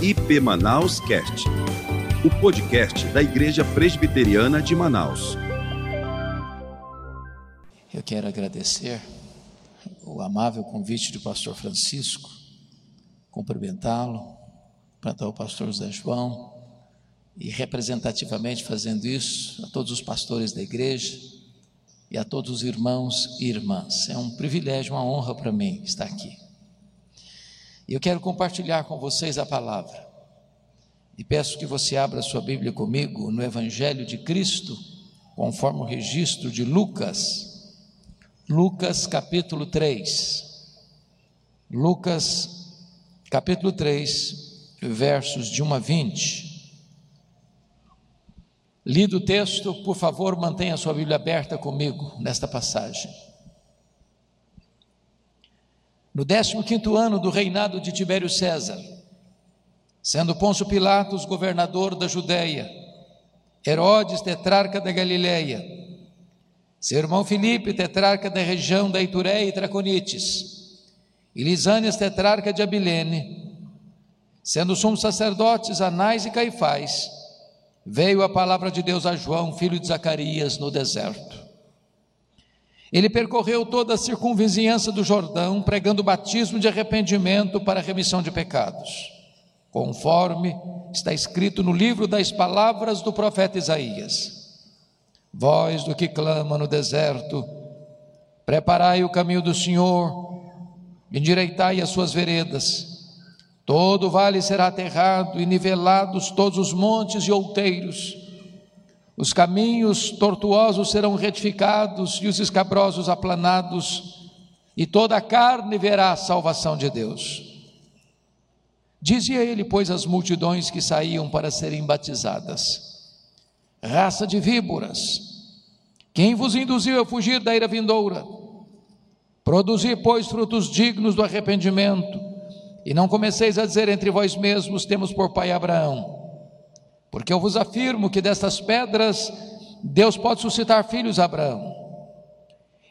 IP Manaus Cast, o podcast da Igreja Presbiteriana de Manaus. Eu quero agradecer o amável convite do pastor Francisco, cumprimentá-lo, cumprimentar o pastor José João e representativamente fazendo isso a todos os pastores da igreja e a todos os irmãos e irmãs. É um privilégio, uma honra para mim estar aqui. E eu quero compartilhar com vocês a palavra. E peço que você abra sua Bíblia comigo no Evangelho de Cristo, conforme o registro de Lucas. Lucas capítulo 3. Lucas capítulo 3, versos de 1 a 20. Lido o texto, por favor, mantenha sua Bíblia aberta comigo nesta passagem. No 15 ano do reinado de Tibério César, sendo Pôncio Pilatos governador da Judéia, Herodes tetrarca da Galileia, seu irmão Filipe tetrarca da região da Itureia e Traconites, e Lisânias tetrarca de Abilene, sendo sumos sacerdotes Anás e Caifás, veio a palavra de Deus a João, filho de Zacarias, no deserto. Ele percorreu toda a circunvizinhança do Jordão, pregando o batismo de arrependimento para a remissão de pecados, conforme está escrito no livro das palavras do profeta Isaías. Voz do que clama no deserto, preparai o caminho do Senhor, endireitai as suas veredas. Todo vale será aterrado e nivelados todos os montes e outeiros os caminhos tortuosos serão retificados e os escabrosos aplanados, e toda a carne verá a salvação de Deus. Dizia ele, pois, às multidões que saíam para serem batizadas: Raça de víboras, quem vos induziu a fugir da ira vindoura? Produzi, pois, frutos dignos do arrependimento, e não comeceis a dizer entre vós mesmos: Temos por pai Abraão. Porque eu vos afirmo que destas pedras Deus pode suscitar filhos a Abraão.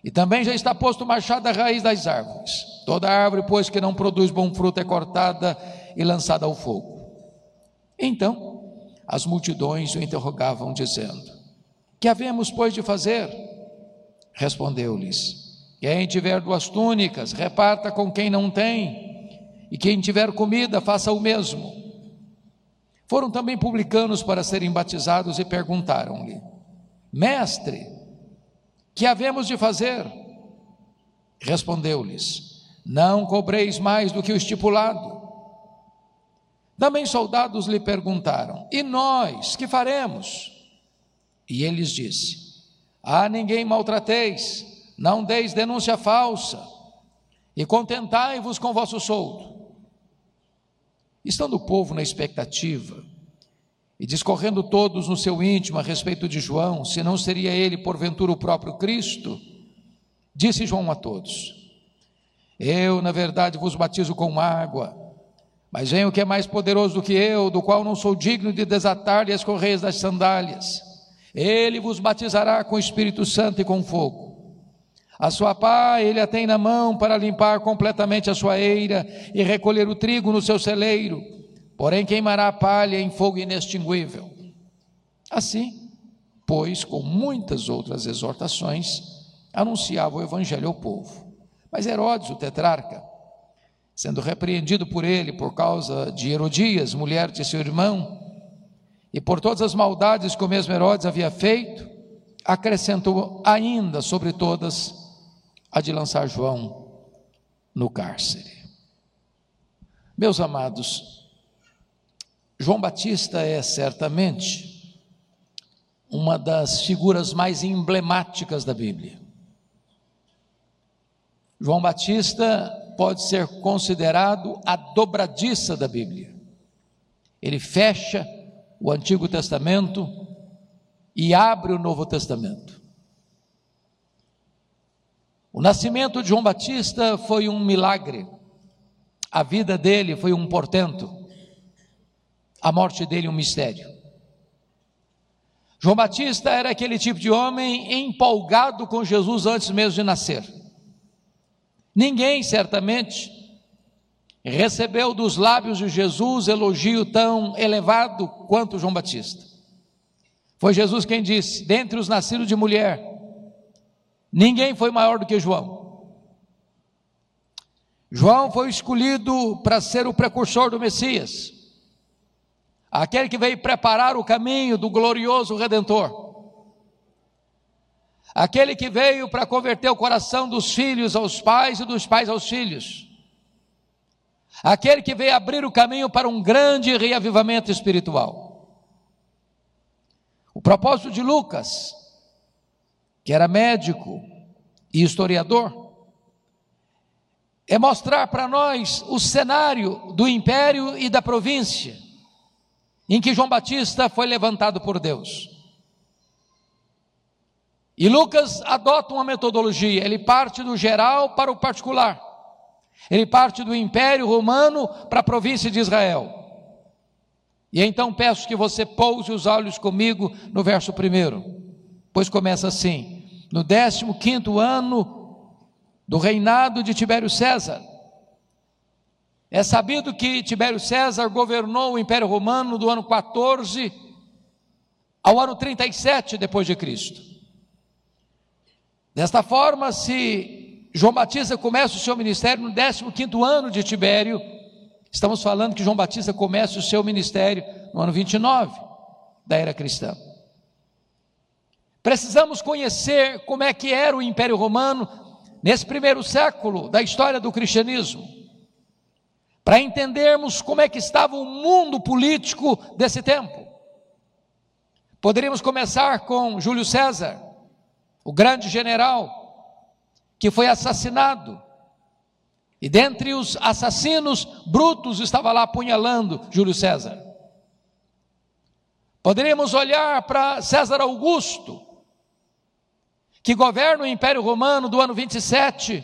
E também já está posto o machado à raiz das árvores. Toda árvore, pois, que não produz bom fruto é cortada e lançada ao fogo. Então, as multidões o interrogavam, dizendo: Que havemos, pois, de fazer? Respondeu-lhes: Quem tiver duas túnicas, reparta com quem não tem, e quem tiver comida, faça o mesmo. Foram também publicanos para serem batizados e perguntaram-lhe: Mestre, que havemos de fazer? Respondeu-lhes: Não cobreis mais do que o estipulado. Também soldados lhe perguntaram: E nós, que faremos? E ele lhes disse: A ninguém maltrateis, não deis denúncia falsa, e contentai-vos com vosso soldo. Estando o povo na expectativa e discorrendo todos no seu íntimo a respeito de João, se não seria ele porventura o próprio Cristo, disse João a todos: Eu, na verdade, vos batizo com água, mas vem o que é mais poderoso do que eu, do qual não sou digno de desatar-lhe as correias das sandálias. Ele vos batizará com o Espírito Santo e com fogo. A sua pá ele a tem na mão para limpar completamente a sua eira e recolher o trigo no seu celeiro, porém queimará a palha em fogo inextinguível. Assim, pois, com muitas outras exortações, anunciava o evangelho ao povo. Mas Herodes, o tetrarca, sendo repreendido por ele por causa de Herodias, mulher de seu irmão, e por todas as maldades que o mesmo Herodes havia feito, acrescentou ainda sobre todas a de lançar João no cárcere. Meus amados, João Batista é certamente uma das figuras mais emblemáticas da Bíblia. João Batista pode ser considerado a dobradiça da Bíblia. Ele fecha o Antigo Testamento e abre o Novo Testamento. O nascimento de João Batista foi um milagre, a vida dele foi um portento, a morte dele um mistério. João Batista era aquele tipo de homem empolgado com Jesus antes mesmo de nascer. Ninguém, certamente, recebeu dos lábios de Jesus elogio tão elevado quanto João Batista. Foi Jesus quem disse: dentre os nascidos de mulher, ninguém foi maior do que João. João foi escolhido para ser o precursor do Messias, aquele que veio preparar o caminho do glorioso Redentor, aquele que veio para converter o coração dos filhos aos pais e dos pais aos filhos, aquele que veio abrir o caminho para um grande reavivamento espiritual. O propósito de Lucas, que era médico e historiador, é mostrar para nós o cenário do império e da província em que João Batista foi levantado por Deus. E Lucas adota uma metodologia, ele parte do geral para o particular. Ele parte do Império Romano para a província de Israel. E então peço que você pouse os olhos comigo no verso primeiro, pois começa assim: no 15 quinto ano do reinado de Tibério César. É sabido que Tibério César governou o Império Romano do ano 14 ao ano 37 depois de Cristo. Desta forma, se João Batista começa o seu ministério no 15º ano de Tibério, estamos falando que João Batista começa o seu ministério no ano 29 da era cristã. Precisamos conhecer como é que era o Império Romano nesse primeiro século da história do cristianismo, para entendermos como é que estava o mundo político desse tempo. Poderíamos começar com Júlio César, o grande general, que foi assassinado. E dentre os assassinos, Brutus estava lá apunhalando Júlio César. Poderíamos olhar para César Augusto, que governa o Império Romano do ano 27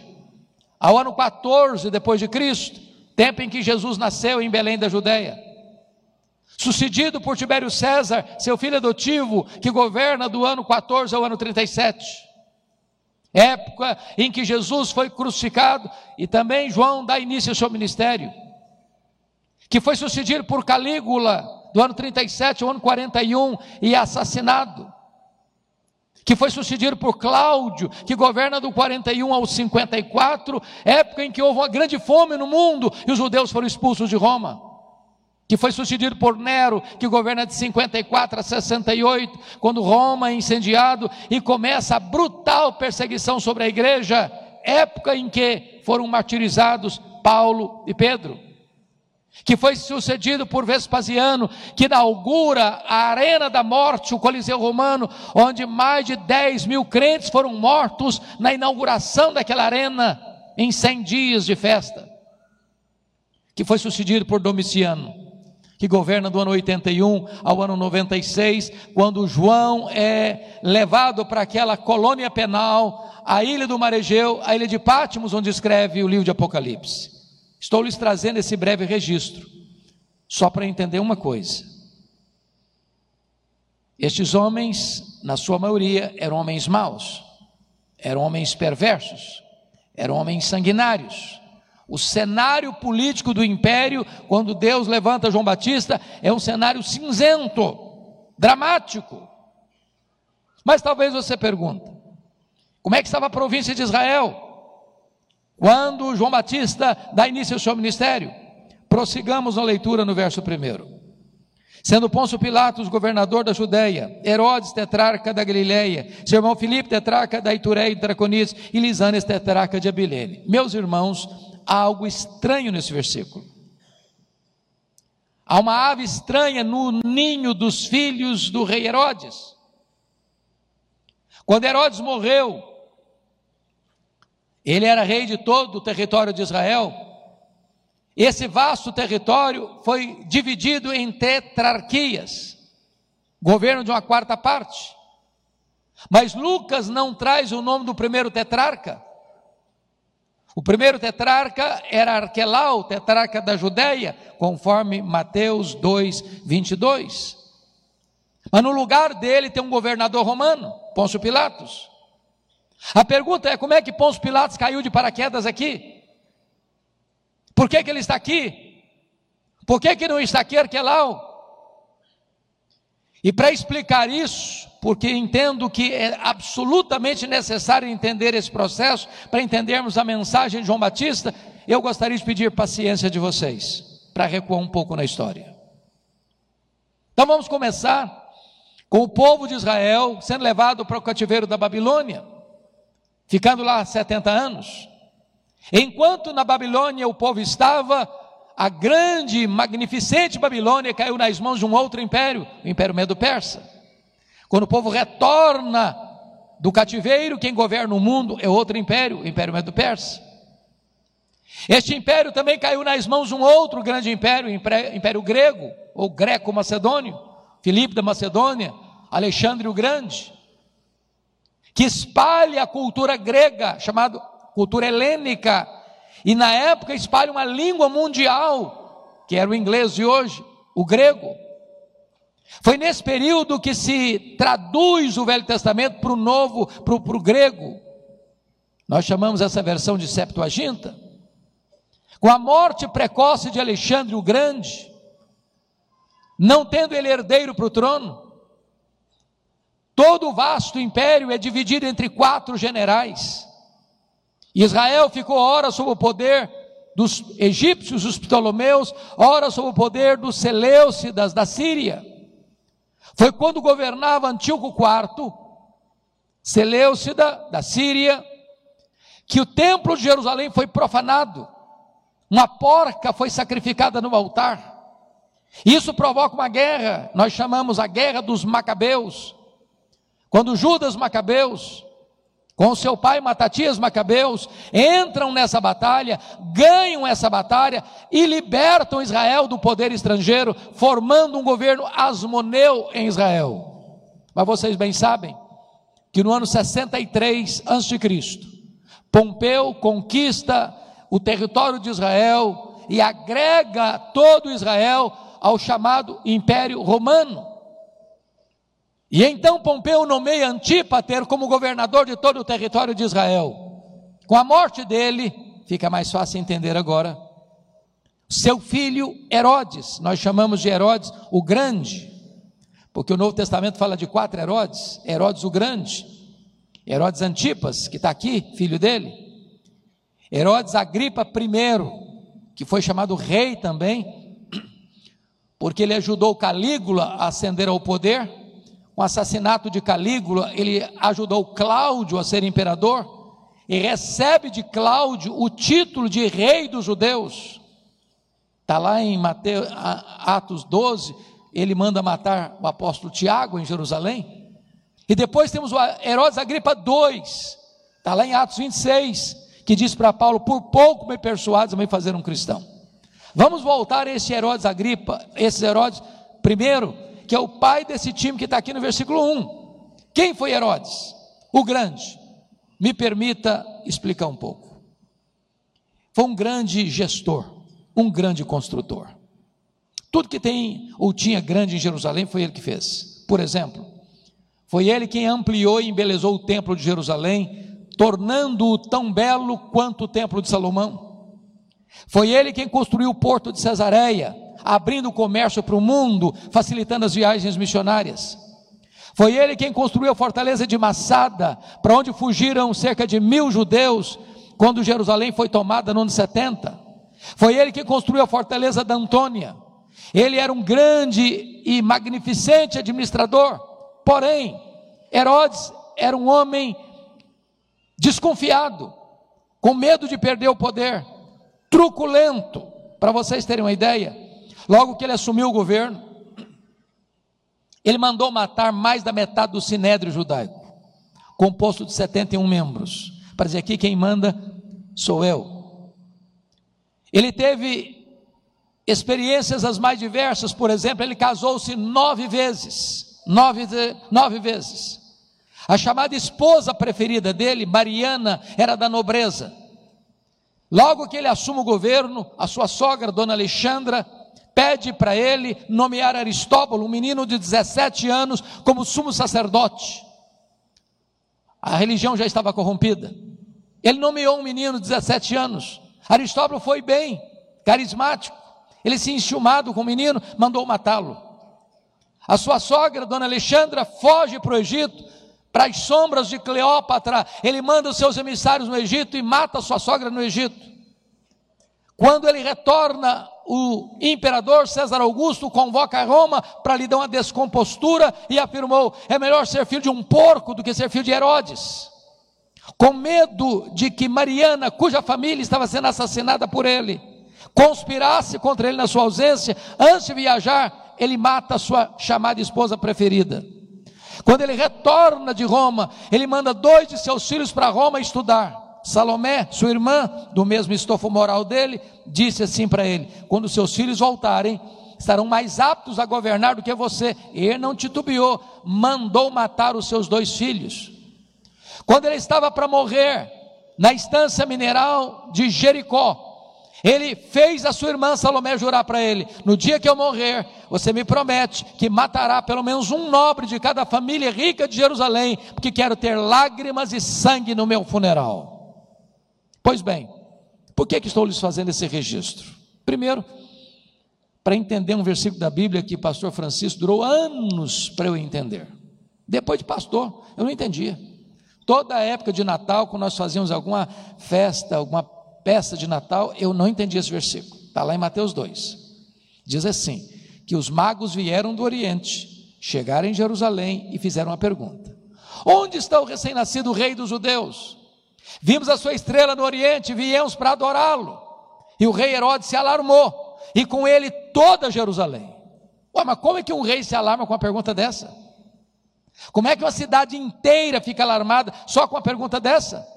ao ano 14 depois de Cristo, tempo em que Jesus nasceu em Belém da Judéia. Sucedido por Tibério César, seu filho adotivo, que governa do ano 14 ao ano 37. Época em que Jesus foi crucificado e também João dá início ao seu ministério. Que foi sucedido por Calígula, do ano 37 ao ano 41, e assassinado que foi sucedido por Cláudio, que governa do 41 ao 54, época em que houve uma grande fome no mundo e os judeus foram expulsos de Roma. Que foi sucedido por Nero, que governa de 54 a 68, quando Roma é incendiado e começa a brutal perseguição sobre a igreja, época em que foram martirizados Paulo e Pedro que foi sucedido por Vespasiano, que inaugura a Arena da Morte, o Coliseu Romano, onde mais de 10 mil crentes foram mortos na inauguração daquela arena, em 100 dias de festa. Que foi sucedido por Domiciano, que governa do ano 81 ao ano 96, quando João é levado para aquela colônia penal, a ilha do Maregeu, a ilha de Pátimos, onde escreve o livro de Apocalipse. Estou lhes trazendo esse breve registro, só para entender uma coisa. Estes homens, na sua maioria, eram homens maus, eram homens perversos, eram homens sanguinários. O cenário político do império, quando Deus levanta João Batista, é um cenário cinzento, dramático. Mas talvez você pergunte: como é que estava a província de Israel? Quando João Batista dá início ao seu ministério, prossigamos na leitura no verso primeiro. Sendo Pôncio Pilatos governador da Judéia, Herodes tetrarca da Galileia, seu irmão Filipe tetrarca da Itureia e Traconites e Lisanes tetrarca de Abilene. Meus irmãos, há algo estranho nesse versículo. Há uma ave estranha no ninho dos filhos do rei Herodes. Quando Herodes morreu, ele era rei de todo o território de Israel. Esse vasto território foi dividido em tetrarquias, governo de uma quarta parte. Mas Lucas não traz o nome do primeiro tetrarca. O primeiro tetrarca era Arquelau, tetrarca da Judéia, conforme Mateus 2, 22. Mas no lugar dele tem um governador romano, Pôncio Pilatos. A pergunta é: como é que Pôncio Pilatos caiu de paraquedas aqui? Por que, que ele está aqui? Por que, que não está aqui Arquelau? E para explicar isso, porque entendo que é absolutamente necessário entender esse processo, para entendermos a mensagem de João Batista, eu gostaria de pedir paciência de vocês, para recuar um pouco na história. Então vamos começar com o povo de Israel sendo levado para o cativeiro da Babilônia, ficando lá 70 anos. Enquanto na Babilônia o povo estava, a grande, magnificente Babilônia caiu nas mãos de um outro império, o Império Medo-Persa. Quando o povo retorna do cativeiro, quem governa o mundo é outro império, o Império Medo-Persa. Este império também caiu nas mãos de um outro grande império, o Império Grego, ou Greco-Macedônio, Filipe da Macedônia, Alexandre o Grande, que espalha a cultura grega, chamada cultura helênica, e na época espalha uma língua mundial, que era o inglês de hoje, o grego. Foi nesse período que se traduz o Velho Testamento para o novo, para o grego. Nós chamamos essa versão de Septuaginta. Com a morte precoce de Alexandre o Grande, não tendo ele herdeiro para o trono, todo o vasto império é dividido entre quatro generais. Israel ficou ora sob o poder dos egípcios, os ptolomeus, ora sob o poder dos Seleucidas da Síria. Foi quando governava Antíoco IV, Seleucida da Síria, que o templo de Jerusalém foi profanado. Uma porca foi sacrificada no altar. Isso provoca uma guerra, nós chamamos a guerra dos Macabeus. Quando Judas Macabeus com seu pai Matatias Macabeus, entram nessa batalha, ganham essa batalha e libertam Israel do poder estrangeiro, formando um governo asmoneu em Israel. Mas vocês bem sabem que no ano 63 a.C., Pompeu conquista o território de Israel e agrega todo Israel ao chamado Império Romano. E então Pompeu nomeia Antípater como governador de todo o território de Israel. Com a morte dele, fica mais fácil entender agora. Seu filho Herodes, nós chamamos de Herodes o Grande, porque o Novo Testamento fala de quatro Herodes: Herodes o Grande, Herodes Antipas, que está aqui, filho dele, Herodes Agripa I, que foi chamado rei também, porque ele ajudou Calígula a ascender ao poder com o assassinato de Calígula, ele ajudou Cláudio a ser imperador e recebe de Cláudio o título de rei dos judeus. Está lá em Mateus, Atos 12, ele manda matar o apóstolo Tiago em Jerusalém. E depois temos o Herodes Agripa II, está lá em Atos 26, que diz para Paulo: Por pouco me persuades a me fazer um cristão. Vamos voltar a esse Herodes Agripa, esses Herodes, primeiro, que é o pai desse time que está aqui no versículo 1. Quem foi Herodes? O grande. Me permita explicar um pouco. Foi um grande gestor, um grande construtor. Tudo que tem ou tinha grande em Jerusalém foi ele que fez. Por exemplo, foi ele quem ampliou e embelezou o templo de Jerusalém, tornando-o tão belo quanto o templo de Salomão. Foi ele quem construiu o porto de Cesareia, abrindo o comércio para o mundo, facilitando as viagens missionárias. Foi ele quem construiu a fortaleza de Massada, para onde fugiram cerca de mil judeus quando Jerusalém foi tomada no ano 70. Foi ele que construiu a fortaleza da Antônia. Ele era um grande e magnificente administrador, porém, Herodes era um homem desconfiado, com medo de perder o poder, truculento. Para vocês terem uma ideia, Logo que ele assumiu o governo, ele mandou matar mais da metade do sinédrio judaico, composto de 71 membros. Para dizer aqui, quem manda sou eu. Ele teve experiências as mais diversas, por exemplo, ele casou-se nove vezes. Nove, nove vezes. A chamada esposa preferida dele, Mariana, era da nobreza. Logo que ele assume o governo, a sua sogra, Dona Alexandra, pede para ele nomear Aristóbulo, um menino de 17 anos, como sumo sacerdote. A religião já estava corrompida. Ele nomeou um menino de 17 anos. Aristóbulo foi bem, carismático. Ele se enxumado com o menino, mandou matá-lo. A sua sogra, dona Alexandra, foge para o Egito, para as sombras de Cleópatra. Ele manda os seus emissários no Egito e mata a sua sogra no Egito. Quando ele retorna, o imperador César Augusto convoca Roma para lhe dar uma descompostura e afirmou: é melhor ser filho de um porco do que ser filho de Herodes. Com medo de que Mariana, cuja família estava sendo assassinada por ele, conspirasse contra ele na sua ausência, antes de viajar, ele mata a sua chamada esposa preferida. Quando ele retorna de Roma, ele manda dois de seus filhos para Roma estudar. Salomé, sua irmã, do mesmo estofo moral dele, disse assim para ele: quando seus filhos voltarem, estarão mais aptos a governar do que você. Ele não titubeou, mandou matar os seus dois filhos. Quando ele estava para morrer, na estância mineral de Jericó, ele fez a sua irmã Salomé jurar para ele: no dia que eu morrer, você me promete que matará pelo menos um nobre de cada família rica de Jerusalém, porque quero ter lágrimas e sangue no meu funeral. Pois bem, por que, que estou lhes fazendo esse registro? Primeiro, para entender um versículo da Bíblia que pastor Francisco durou anos para eu entender. Depois de pastor, eu não entendia. Toda a época de Natal, quando nós fazíamos alguma festa, alguma peça de Natal, eu não entendia esse versículo. Está lá em Mateus 2. Diz assim: que os magos vieram do Oriente, chegaram em Jerusalém e fizeram uma pergunta: Onde está o recém-nascido rei dos judeus? Vimos a sua estrela no Oriente, viemos para adorá-lo. E o rei Herodes se alarmou, e com ele toda Jerusalém. Ué, mas como é que um rei se alarma com uma pergunta dessa? Como é que uma cidade inteira fica alarmada só com uma pergunta dessa?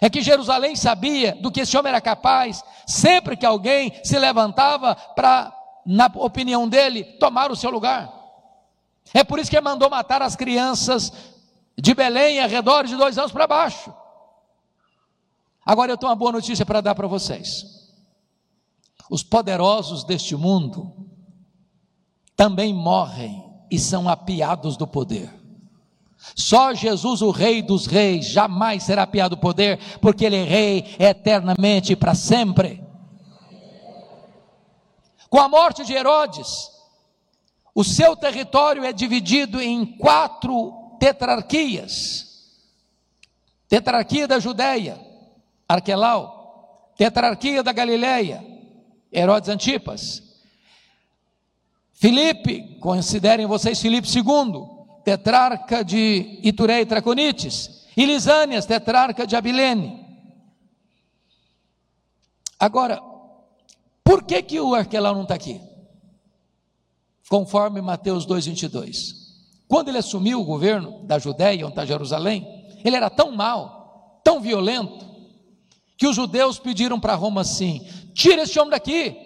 É que Jerusalém sabia do que esse homem era capaz, sempre que alguém se levantava para, na opinião dele, tomar o seu lugar. É por isso que ele mandou matar as crianças de Belém, arredor de dois anos para baixo. Agora eu tenho uma boa notícia para dar para vocês. Os poderosos deste mundo também morrem e são apiados do poder. Só Jesus, o Rei dos Reis, jamais será apiado do poder, porque Ele é Rei eternamente para sempre. Com a morte de Herodes, o seu território é dividido em quatro tetrarquias. Tetrarquia da Judéia, Arquelau. Tetrarquia da Galileia, Herodes Antipas. Filipe, considerem vocês Filipe II, tetrarca de Ituré e Traconites. E Lisânias, tetrarca de Abilene. Agora, por que, que o Arquelau não está aqui? Conforme Mateus 2,22. Quando ele assumiu o governo da Judéia, onde está Jerusalém, ele era tão mau, tão violento, que os judeus pediram para Roma assim: tira esse homem daqui,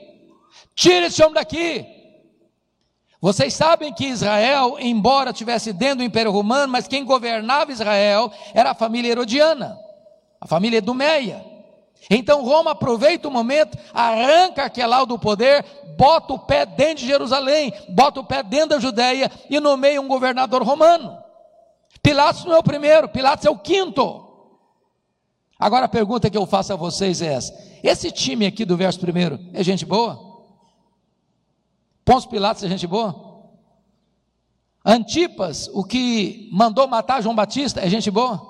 tira esse homem daqui. Vocês sabem que Israel, embora tivesse dentro do Império Romano, mas quem governava Israel era a família herodiana, a família Edumeia. Então Roma aproveita o momento, arranca Arquelau do poder, bota o pé dentro de Jerusalém, bota o pé dentro da Judéia e nomeia um governador romano. Pilatos não é o primeiro, Pilatos é o quinto. Agora a pergunta que eu faço a vocês é essa: esse time aqui do verso primeiro é gente boa? Pôncio Pilatos é gente boa? Antipas, o que mandou matar João Batista, é gente boa?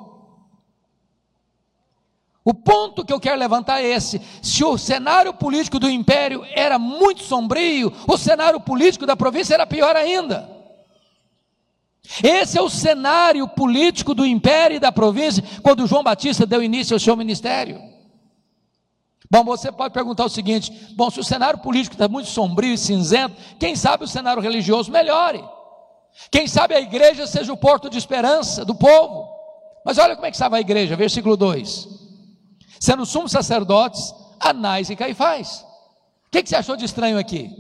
O ponto que eu quero levantar é esse: se o cenário político do império era muito sombrio, o cenário político da província era pior ainda. Esse é o cenário político do império e da província quando João Batista deu início ao seu ministério. Bom, você pode perguntar o seguinte: bom, se o cenário político está muito sombrio e cinzento, quem sabe o cenário religioso melhore? Quem sabe a igreja seja o porto de esperança do povo? Mas olha como é que estava a igreja, versículo 2 sendo sumos sacerdotes Anás e Caifás. O que, que você achou de estranho aqui?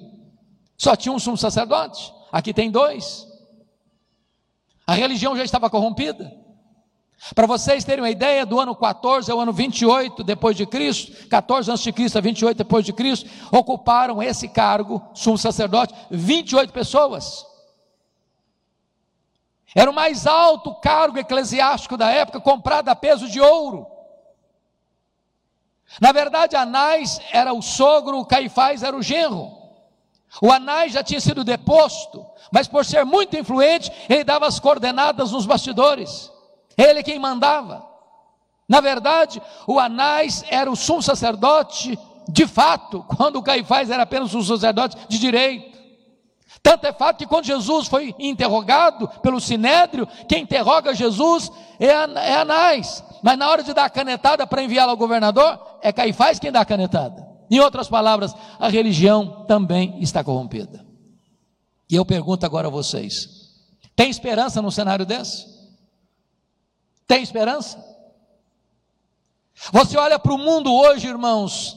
Só tinha um sumo sacerdote, aqui tem dois. A religião já estava corrompida. Para vocês terem uma ideia, do ano 14 ao ano 28 depois de Cristo, 14 antes de Cristo a 28 depois de Cristo, ocuparam esse cargo, sumo sacerdote, 28 pessoas. Era o mais alto cargo eclesiástico da época, comprado a peso de ouro. Na verdade, Anás era o sogro, o Caifás era o genro. O Anás já tinha sido deposto, mas por ser muito influente, ele dava as coordenadas nos bastidores. Ele quem mandava. Na verdade, o Anás era o sumo sacerdote de fato, quando o Caifás era apenas um sacerdote de direito. Tanto é fato que quando Jesus foi interrogado pelo Sinédrio, quem interroga Jesus é, é Anás. Mas na hora de dar a canetada para enviá-lo ao governador, é Caifás quem dá a canetada. Em outras palavras, a religião também está corrompida. E eu pergunto agora a vocês: tem esperança num cenário desse? Tem esperança? Você olha para o mundo hoje, irmãos,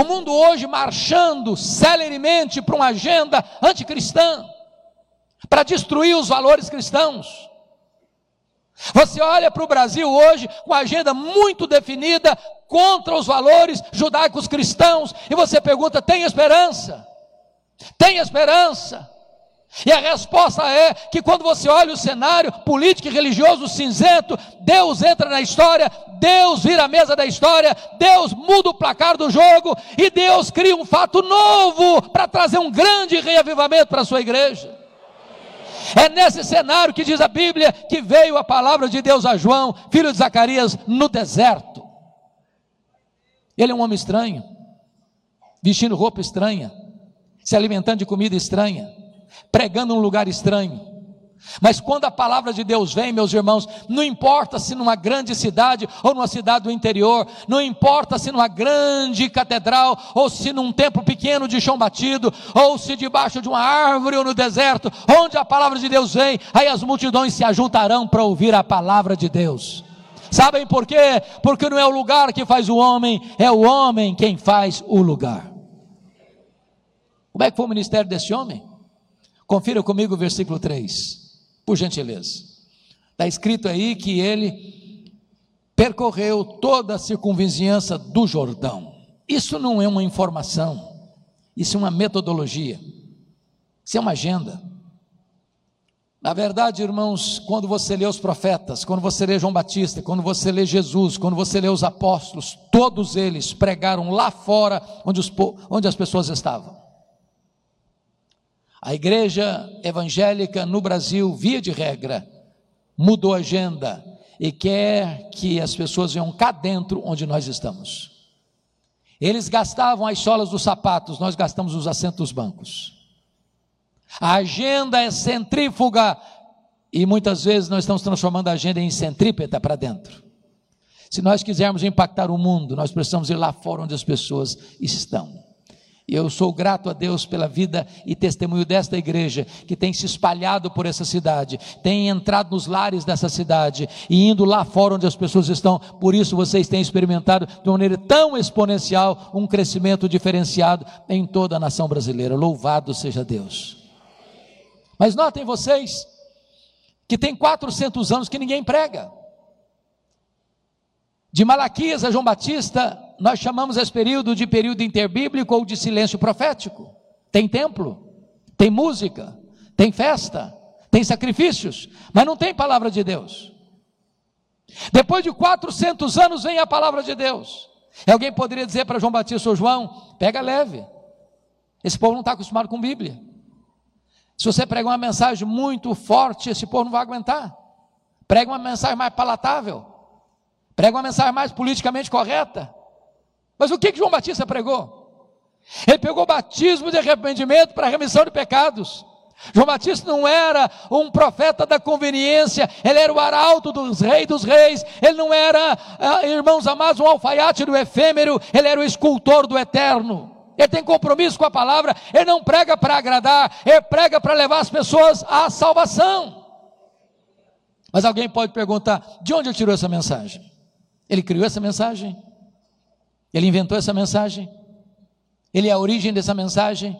o mundo hoje marchando celeremente para uma agenda anticristã, para destruir os valores cristãos. Você olha para o Brasil hoje com uma agenda muito definida contra os valores judaicos cristãos e você pergunta: tem esperança? Tem esperança? E a resposta é que quando você olha o cenário político e religioso cinzento, Deus entra na história, Deus vira a mesa da história, Deus muda o placar do jogo e Deus cria um fato novo para trazer um grande reavivamento para a sua igreja. É nesse cenário que diz a Bíblia que veio a palavra de Deus a João, filho de Zacarias, no deserto. Ele é um homem estranho, vestindo roupa estranha, se alimentando de comida estranha pregando num lugar estranho. Mas quando a palavra de Deus vem, meus irmãos, não importa se numa grande cidade ou numa cidade do interior, não importa se numa grande catedral ou se num templo pequeno de chão batido, ou se debaixo de uma árvore ou no deserto, onde a palavra de Deus vem, aí as multidões se ajuntarão para ouvir a palavra de Deus. Sabem por quê? Porque não é o lugar que faz o homem, é o homem quem faz o lugar. Como é que foi o ministério desse homem? Confira comigo o versículo 3, por gentileza. Está escrito aí que ele percorreu toda a circunvizinhança do Jordão. Isso não é uma informação, isso é uma metodologia, isso é uma agenda. Na verdade, irmãos, quando você lê os profetas, quando você lê João Batista, quando você lê Jesus, quando você lê os apóstolos, todos eles pregaram lá fora onde, os, onde as pessoas estavam. A igreja evangélica no Brasil, via de regra, mudou a agenda e quer que as pessoas venham cá dentro onde nós estamos. Eles gastavam as solas dos sapatos, nós gastamos os assentos dos bancos. A agenda é centrífuga e muitas vezes nós estamos transformando a agenda em centrípeta para dentro. Se nós quisermos impactar o mundo, nós precisamos ir lá fora onde as pessoas estão. E eu sou grato a Deus pela vida e testemunho desta igreja, que tem se espalhado por essa cidade, tem entrado nos lares dessa cidade e indo lá fora onde as pessoas estão. Por isso vocês têm experimentado de uma maneira tão exponencial um crescimento diferenciado em toda a nação brasileira. Louvado seja Deus. Mas notem vocês que tem 400 anos que ninguém prega. De Malaquias a João Batista, nós chamamos esse período de período interbíblico ou de silêncio profético. Tem templo, tem música, tem festa, tem sacrifícios, mas não tem palavra de Deus. Depois de 400 anos vem a palavra de Deus. Alguém poderia dizer para João Batista ou João: pega leve, esse povo não está acostumado com Bíblia. Se você pregar uma mensagem muito forte, esse povo não vai aguentar. Prega uma mensagem mais palatável. Prega uma mensagem mais politicamente correta. Mas o que, que João Batista pregou? Ele pegou batismo de arrependimento para remissão de pecados. João Batista não era um profeta da conveniência, ele era o arauto dos reis dos reis, ele não era, ah, irmãos amados, um alfaiate do efêmero, ele era o escultor do eterno. Ele tem compromisso com a palavra, ele não prega para agradar, ele prega para levar as pessoas à salvação. Mas alguém pode perguntar: de onde ele tirou essa mensagem? Ele criou essa mensagem? Ele inventou essa mensagem? Ele é a origem dessa mensagem?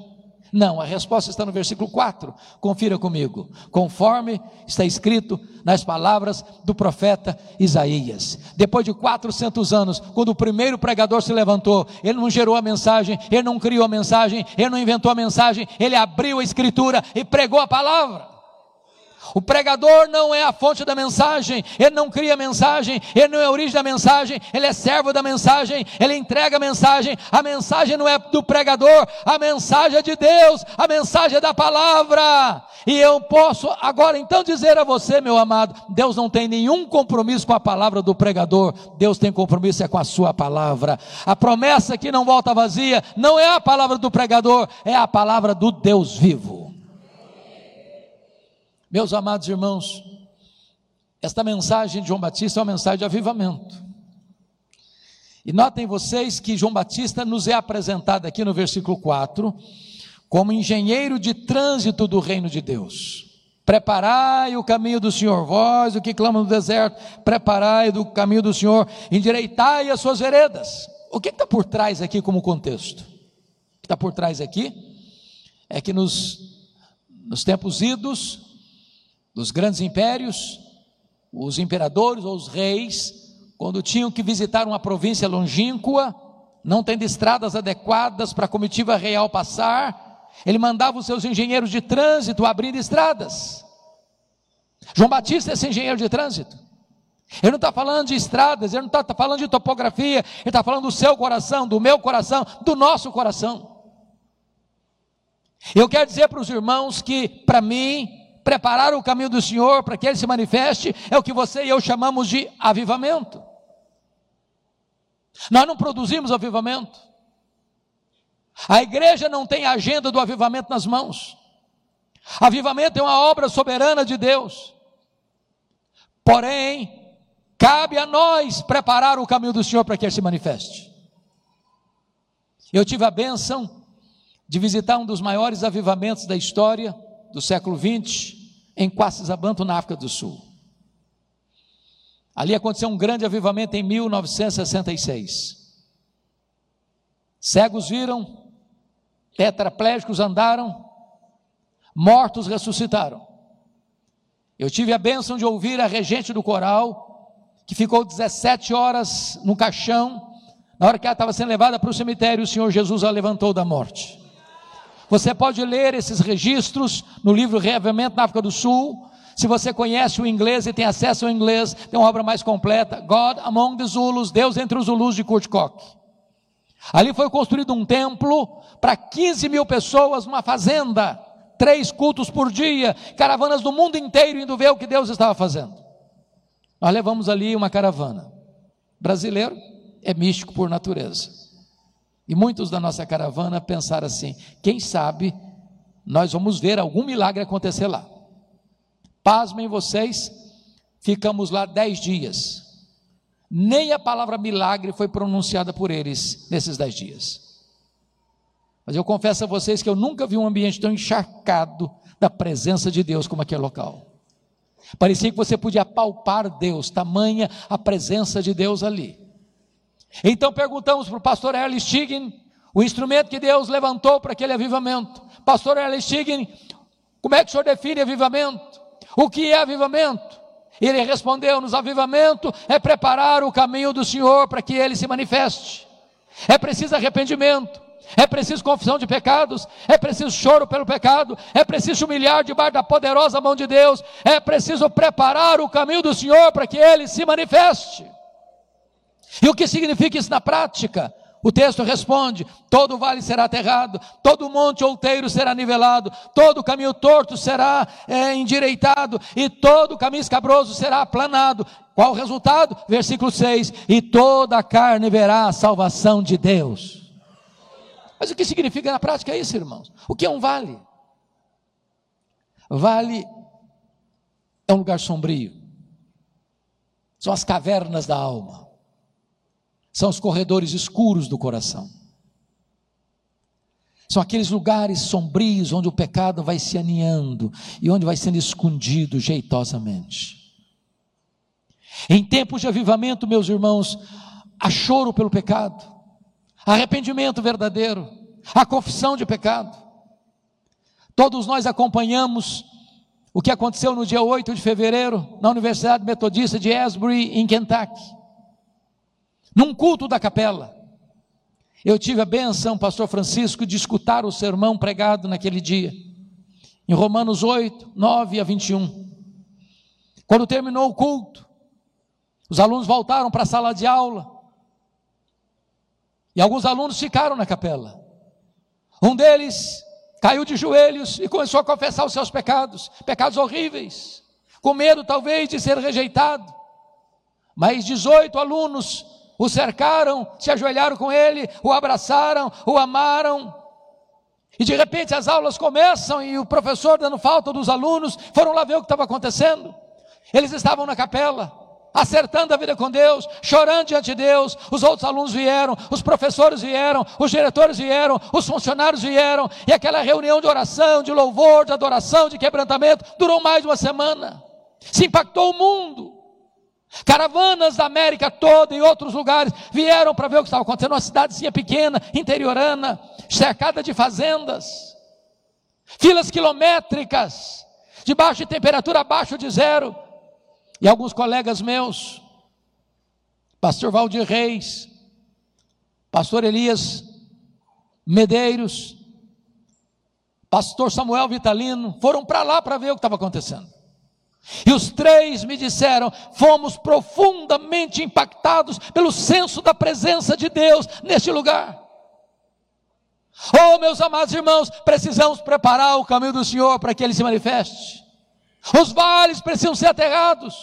Não, a resposta está no versículo 4. Confira comigo. Conforme está escrito nas palavras do profeta Isaías. Depois de 400 anos, quando o primeiro pregador se levantou, ele não gerou a mensagem, ele não criou a mensagem, ele não inventou a mensagem, ele abriu a escritura e pregou a palavra. O pregador não é a fonte da mensagem, ele não cria a mensagem, ele não é a origem da mensagem, ele é servo da mensagem, ele entrega a mensagem. A mensagem não é do pregador, a mensagem é de Deus, a mensagem é da palavra. E eu posso agora então dizer a você, meu amado, Deus não tem nenhum compromisso com a palavra do pregador, Deus tem compromisso é com a sua palavra. A promessa que não volta vazia não é a palavra do pregador, é a palavra do Deus vivo. Meus amados irmãos, esta mensagem de João Batista é uma mensagem de avivamento. E notem vocês que João Batista nos é apresentado aqui no versículo 4 como engenheiro de trânsito do reino de Deus. Preparai o caminho do Senhor, vós o que clama no deserto, preparai o caminho do Senhor, endireitai as suas veredas. O que está por trás aqui como contexto? O que está por trás aqui é que nos, nos tempos idos, dos grandes impérios, os imperadores ou os reis, quando tinham que visitar uma província longínqua, não tendo estradas adequadas para a comitiva real passar, ele mandava os seus engenheiros de trânsito abrir estradas. João Batista é esse engenheiro de trânsito. Ele não está falando de estradas, ele não está tá falando de topografia, ele está falando do seu coração, do meu coração, do nosso coração. Eu quero dizer para os irmãos que, para mim, preparar o caminho do Senhor para que ele se manifeste, é o que você e eu chamamos de avivamento. Nós não produzimos avivamento. A igreja não tem a agenda do avivamento nas mãos. Avivamento é uma obra soberana de Deus. Porém, cabe a nós preparar o caminho do Senhor para que ele se manifeste. Eu tive a bênção de visitar um dos maiores avivamentos da história do século XX, em Quacisabanto, na África do Sul. Ali aconteceu um grande avivamento em 1966. Cegos viram, tetraplégicos andaram, mortos ressuscitaram. Eu tive a bênção de ouvir a regente do coral, que ficou 17 horas no caixão, na hora que ela estava sendo levada para o cemitério, o Senhor Jesus a levantou da morte. Você pode ler esses registros no livro Reavivamento na África do Sul. Se você conhece o inglês e tem acesso ao inglês, tem uma obra mais completa, God Among the Zulus, Deus entre os Zulus de Kurt Koch. Ali foi construído um templo para 15 mil pessoas, uma fazenda, três cultos por dia, caravanas do mundo inteiro indo ver o que Deus estava fazendo. Nós levamos ali uma caravana. Brasileiro é místico por natureza. E muitos da nossa caravana pensaram assim: quem sabe nós vamos ver algum milagre acontecer lá. Pasmem vocês, ficamos lá dez dias. Nem a palavra milagre foi pronunciada por eles nesses dez dias. Mas eu confesso a vocês que eu nunca vi um ambiente tão encharcado da presença de Deus como aquele local. Parecia que você podia palpar Deus, tamanha a presença de Deus ali. Então perguntamos para o pastor Erle Stigen, o instrumento que Deus levantou para aquele avivamento. Pastor Erle Stigen, como é que o senhor define avivamento? O que é avivamento? Ele respondeu-nos: avivamento é preparar o caminho do Senhor para que ele se manifeste. É preciso arrependimento, é preciso confissão de pecados, é preciso choro pelo pecado, é preciso humilhar debaixo da poderosa mão de Deus, é preciso preparar o caminho do Senhor para que ele se manifeste. E o que significa isso na prática? O texto responde: todo vale será aterrado, todo monte outeiro será nivelado, todo caminho torto será é, endireitado, e todo caminho escabroso será aplanado. Qual o resultado? Versículo 6: E toda a carne verá a salvação de Deus. Mas o que significa na prática isso, irmãos? O que é um vale? Vale é um lugar sombrio, são as cavernas da alma são os corredores escuros do coração. São aqueles lugares sombrios onde o pecado vai se aninhando e onde vai sendo escondido jeitosamente. Em tempos de avivamento, meus irmãos, há choro pelo pecado, arrependimento verdadeiro, a confissão de pecado. Todos nós acompanhamos o que aconteceu no dia 8 de fevereiro na Universidade Metodista de Asbury, em Kentucky num culto da capela. Eu tive a benção, pastor Francisco, de escutar o sermão pregado naquele dia, em Romanos 8, 9 a 21. Quando terminou o culto, os alunos voltaram para a sala de aula. E alguns alunos ficaram na capela. Um deles caiu de joelhos e começou a confessar os seus pecados, pecados horríveis, com medo talvez de ser rejeitado. Mas 18 alunos o cercaram, se ajoelharam com ele, o abraçaram, o amaram. E de repente as aulas começam e o professor, dando falta dos alunos, foram lá ver o que estava acontecendo. Eles estavam na capela, acertando a vida com Deus, chorando diante de Deus. Os outros alunos vieram, os professores vieram, os diretores vieram, os funcionários vieram, e aquela reunião de oração, de louvor, de adoração, de quebrantamento, durou mais de uma semana. Se impactou o mundo. Caravanas da América toda e outros lugares vieram para ver o que estava acontecendo. Uma cidadezinha pequena, interiorana, cercada de fazendas, filas quilométricas, debaixo de temperatura abaixo de zero. E alguns colegas meus, pastor Valdir Reis, pastor Elias Medeiros, pastor Samuel Vitalino, foram para lá para ver o que estava acontecendo. E os três me disseram: fomos profundamente impactados pelo senso da presença de Deus neste lugar. Oh, meus amados irmãos, precisamos preparar o caminho do Senhor para que ele se manifeste. Os vales precisam ser aterrados,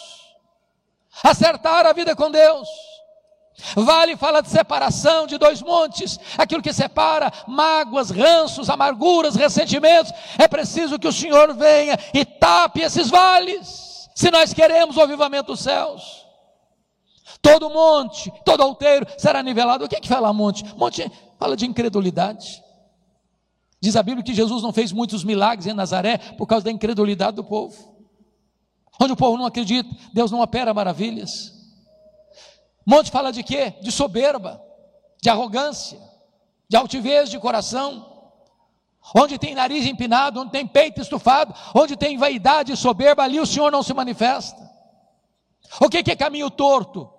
acertar a vida com Deus. Vale fala de separação de dois montes, aquilo que separa mágoas, ranços, amarguras, ressentimentos. É preciso que o Senhor venha e tape esses vales, se nós queremos o avivamento dos céus. Todo monte, todo alteiro será nivelado. O que é que fala monte? Monte fala de incredulidade. Diz a Bíblia que Jesus não fez muitos milagres em Nazaré por causa da incredulidade do povo. Onde o povo não acredita, Deus não opera maravilhas. Monte fala de quê? De soberba, de arrogância, de altivez de coração. Onde tem nariz empinado, onde tem peito estufado, onde tem vaidade e soberba, ali o Senhor não se manifesta. O que é caminho torto?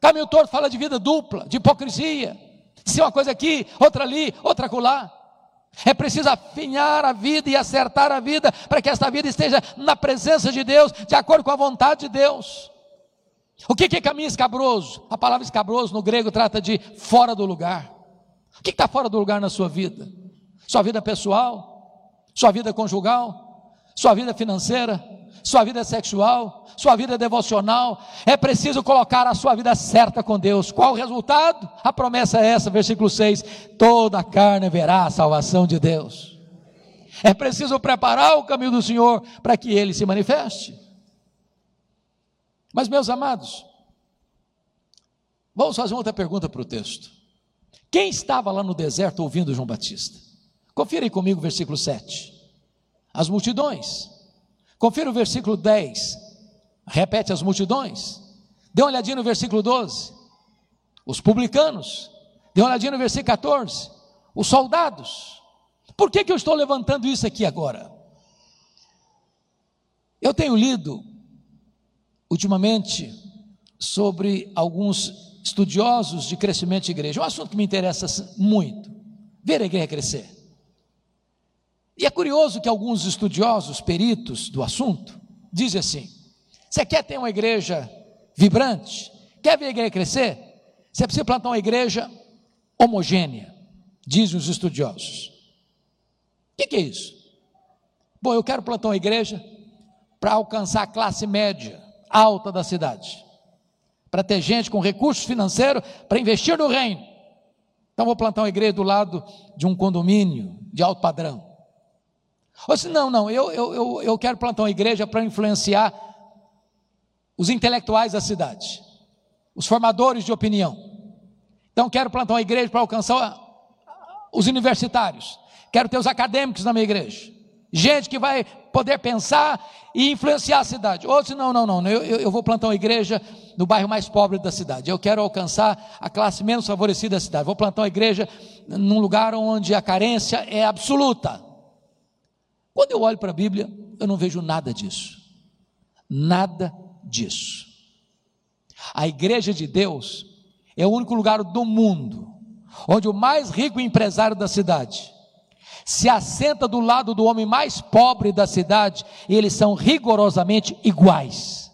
Caminho torto fala de vida dupla, de hipocrisia, de ser uma coisa aqui, outra ali, outra acolá. É preciso afinhar a vida e acertar a vida para que esta vida esteja na presença de Deus, de acordo com a vontade de Deus. O que é caminho escabroso? A palavra escabroso no grego trata de fora do lugar. O que está fora do lugar na sua vida? Sua vida pessoal? Sua vida conjugal? Sua vida financeira? Sua vida sexual? Sua vida devocional? É preciso colocar a sua vida certa com Deus. Qual o resultado? A promessa é essa, versículo 6: toda a carne verá a salvação de Deus. É preciso preparar o caminho do Senhor para que ele se manifeste. Mas, meus amados, vamos fazer outra pergunta para o texto. Quem estava lá no deserto ouvindo João Batista? Confira comigo o versículo 7. As multidões. Confira o versículo 10. Repete as multidões. Dê uma olhadinha no versículo 12. Os publicanos. Dê uma olhadinha no versículo 14. Os soldados. Por que, que eu estou levantando isso aqui agora? Eu tenho lido ultimamente sobre alguns estudiosos de crescimento de igreja. É um assunto que me interessa muito. Ver a igreja crescer. E é curioso que alguns estudiosos, peritos do assunto, dizem assim: você quer ter uma igreja vibrante? Quer ver a igreja crescer? Você precisa plantar uma igreja homogênea, dizem os estudiosos. O que, que é isso? Bom, eu quero plantar uma igreja para alcançar a classe média, alta da cidade, para ter gente com recursos financeiros para investir no reino. Então vou plantar uma igreja do lado de um condomínio de alto padrão. Ou se não, não, eu, eu, eu, eu quero plantar uma igreja para influenciar os intelectuais da cidade, os formadores de opinião. Então quero plantar uma igreja para alcançar os universitários. Quero ter os acadêmicos na minha igreja gente que vai poder pensar e influenciar a cidade. Outros, não, não, não, eu, eu vou plantar uma igreja no bairro mais pobre da cidade. Eu quero alcançar a classe menos favorecida da cidade. Vou plantar uma igreja num lugar onde a carência é absoluta. Quando eu olho para a Bíblia, eu não vejo nada disso. Nada disso. A igreja de Deus é o único lugar do mundo onde o mais rico empresário da cidade se assenta do lado do homem mais pobre da cidade, e eles são rigorosamente iguais.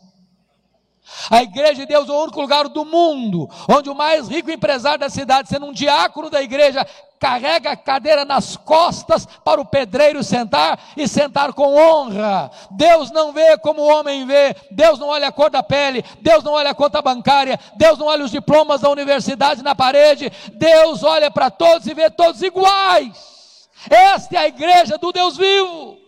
A igreja de Deus é o único lugar do mundo onde o mais rico empresário da cidade, sendo um diácono da igreja, carrega a cadeira nas costas para o pedreiro sentar e sentar com honra. Deus não vê como o homem vê, Deus não olha a cor da pele, Deus não olha a conta bancária, Deus não olha os diplomas da universidade na parede, Deus olha para todos e vê todos iguais. Esta é a igreja do Deus vivo.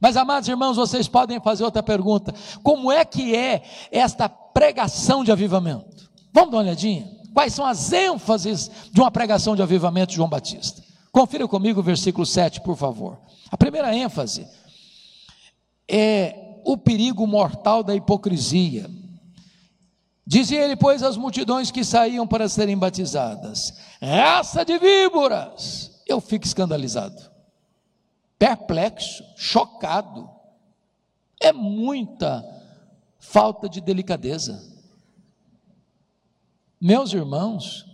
Mas, amados irmãos, vocês podem fazer outra pergunta: como é que é esta pregação de avivamento? Vamos dar uma olhadinha? Quais são as ênfases de uma pregação de avivamento de João Batista? Confira comigo o versículo 7, por favor. A primeira ênfase é o perigo mortal da hipocrisia. Dizia ele, pois, às multidões que saíam para serem batizadas: raça de víboras! Eu fico escandalizado perplexo, chocado. É muita falta de delicadeza. Meus irmãos,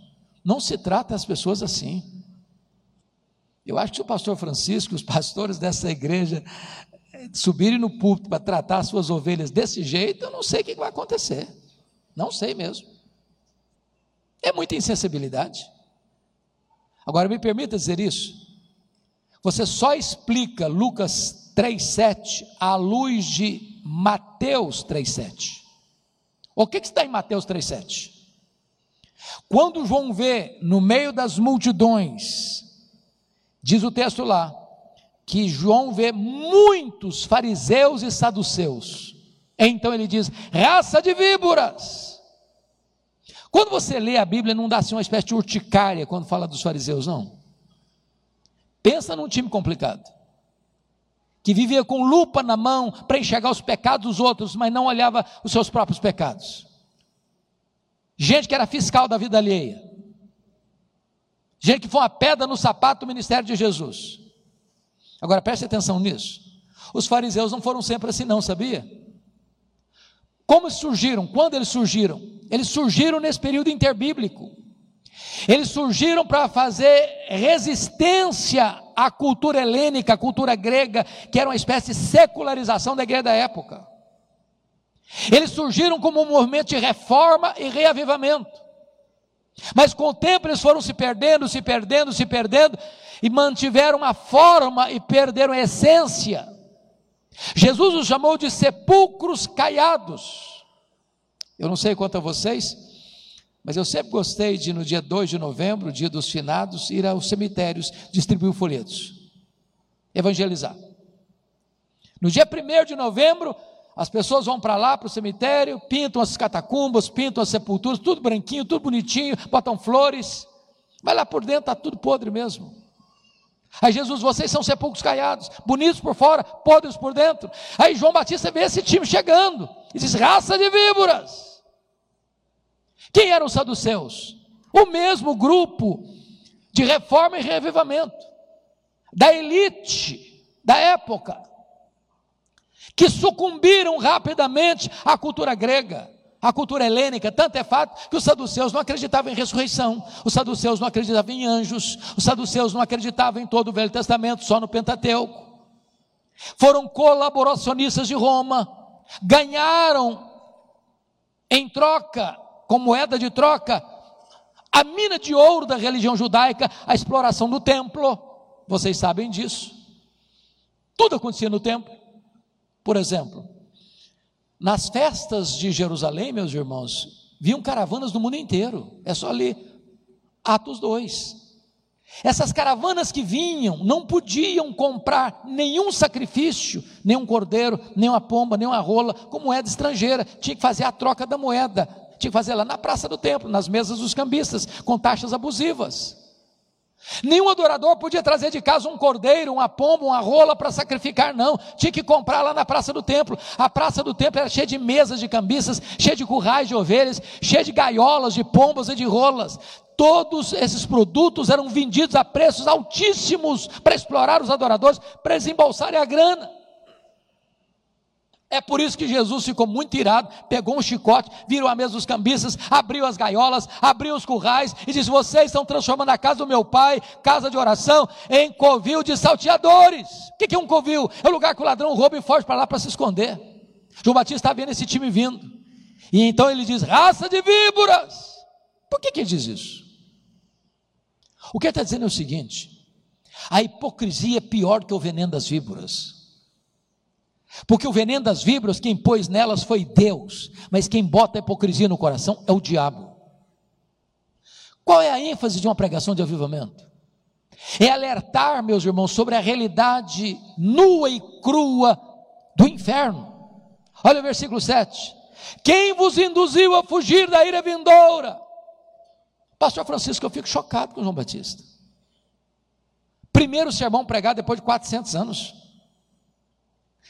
não se trata as pessoas assim. Eu acho que o pastor Francisco, os pastores dessa igreja, eh, subirem no púlpito para tratar as suas ovelhas desse jeito, eu não sei o que vai acontecer. Não sei mesmo. É muita insensibilidade. Agora, me permita dizer isso. Você só explica Lucas 3,7 à luz de Mateus 3,7. O que, que está em Mateus 3,7? Quando João vê no meio das multidões, diz o texto lá, que João vê muitos fariseus e saduceus. Então ele diz: raça de víboras. Quando você lê a Bíblia, não dá assim uma espécie de urticária quando fala dos fariseus, não. Pensa num time complicado. Que vivia com lupa na mão para enxergar os pecados dos outros, mas não olhava os seus próprios pecados. Gente que era fiscal da vida alheia. Gente que foi uma pedra no sapato do ministério de Jesus. Agora preste atenção nisso. Os fariseus não foram sempre assim, não, sabia? Como surgiram? Quando eles surgiram? Eles surgiram nesse período interbíblico. Eles surgiram para fazer resistência à cultura helênica, à cultura grega, que era uma espécie de secularização da igreja da época. Eles surgiram como um movimento de reforma e reavivamento. Mas com o tempo eles foram se perdendo, se perdendo, se perdendo, e mantiveram uma forma e perderam a essência. Jesus os chamou de sepulcros caiados. Eu não sei quanto a vocês, mas eu sempre gostei de, no dia 2 de novembro, dia dos finados, ir aos cemitérios distribuir folhetos, evangelizar. No dia 1 de novembro, as pessoas vão para lá, para o cemitério, pintam as catacumbas, pintam as sepulturas, tudo branquinho, tudo bonitinho, botam flores, mas lá por dentro está tudo podre mesmo. Aí Jesus, vocês são sepulcros caiados, bonitos por fora, podres por dentro. Aí João Batista vê esse time chegando e diz: raça de víboras. Quem eram os saduceus? O mesmo grupo de reforma e revivamento, da elite da época, que sucumbiram rapidamente à cultura grega, à cultura helênica. Tanto é fato que os saduceus não acreditavam em ressurreição, os saduceus não acreditavam em anjos, os saduceus não acreditavam em todo o Velho Testamento, só no Pentateuco. Foram colaboracionistas de Roma, ganharam em troca como moeda de troca, a mina de ouro da religião judaica, a exploração do templo. Vocês sabem disso. Tudo acontecia no templo. Por exemplo, nas festas de Jerusalém, meus irmãos, viam caravanas do mundo inteiro. É só ler Atos 2. Essas caravanas que vinham não podiam comprar nenhum sacrifício, nem um cordeiro, nem uma pomba, nem uma rola, com moeda estrangeira. Tinha que fazer a troca da moeda tinha que fazer lá na praça do templo, nas mesas dos cambistas, com taxas abusivas. Nenhum adorador podia trazer de casa um cordeiro, uma pomba, uma rola para sacrificar, não. Tinha que comprar lá na praça do templo. A praça do templo era cheia de mesas de cambistas, cheia de currais de ovelhas, cheia de gaiolas, de pombas e de rolas. Todos esses produtos eram vendidos a preços altíssimos para explorar os adoradores, para desembolsarem a grana. É por isso que Jesus ficou muito irado, pegou um chicote, virou a mesa dos cambistas, abriu as gaiolas, abriu os currais e disse: Vocês estão transformando a casa do meu pai, casa de oração, em covil de salteadores. O que é um covil? É o lugar que o ladrão rouba e foge para lá para se esconder. João Batista está vendo esse time vindo. E então ele diz: raça de víboras. Por que, que ele diz isso? O que ele está dizendo é o seguinte: a hipocrisia é pior que o veneno das víboras. Porque o veneno das víboras, quem pôs nelas foi Deus, mas quem bota a hipocrisia no coração é o diabo. Qual é a ênfase de uma pregação de avivamento? É alertar, meus irmãos, sobre a realidade nua e crua do inferno. Olha o versículo 7. Quem vos induziu a fugir da ira vindoura? Pastor Francisco, eu fico chocado com João Batista. Primeiro sermão pregado depois de 400 anos.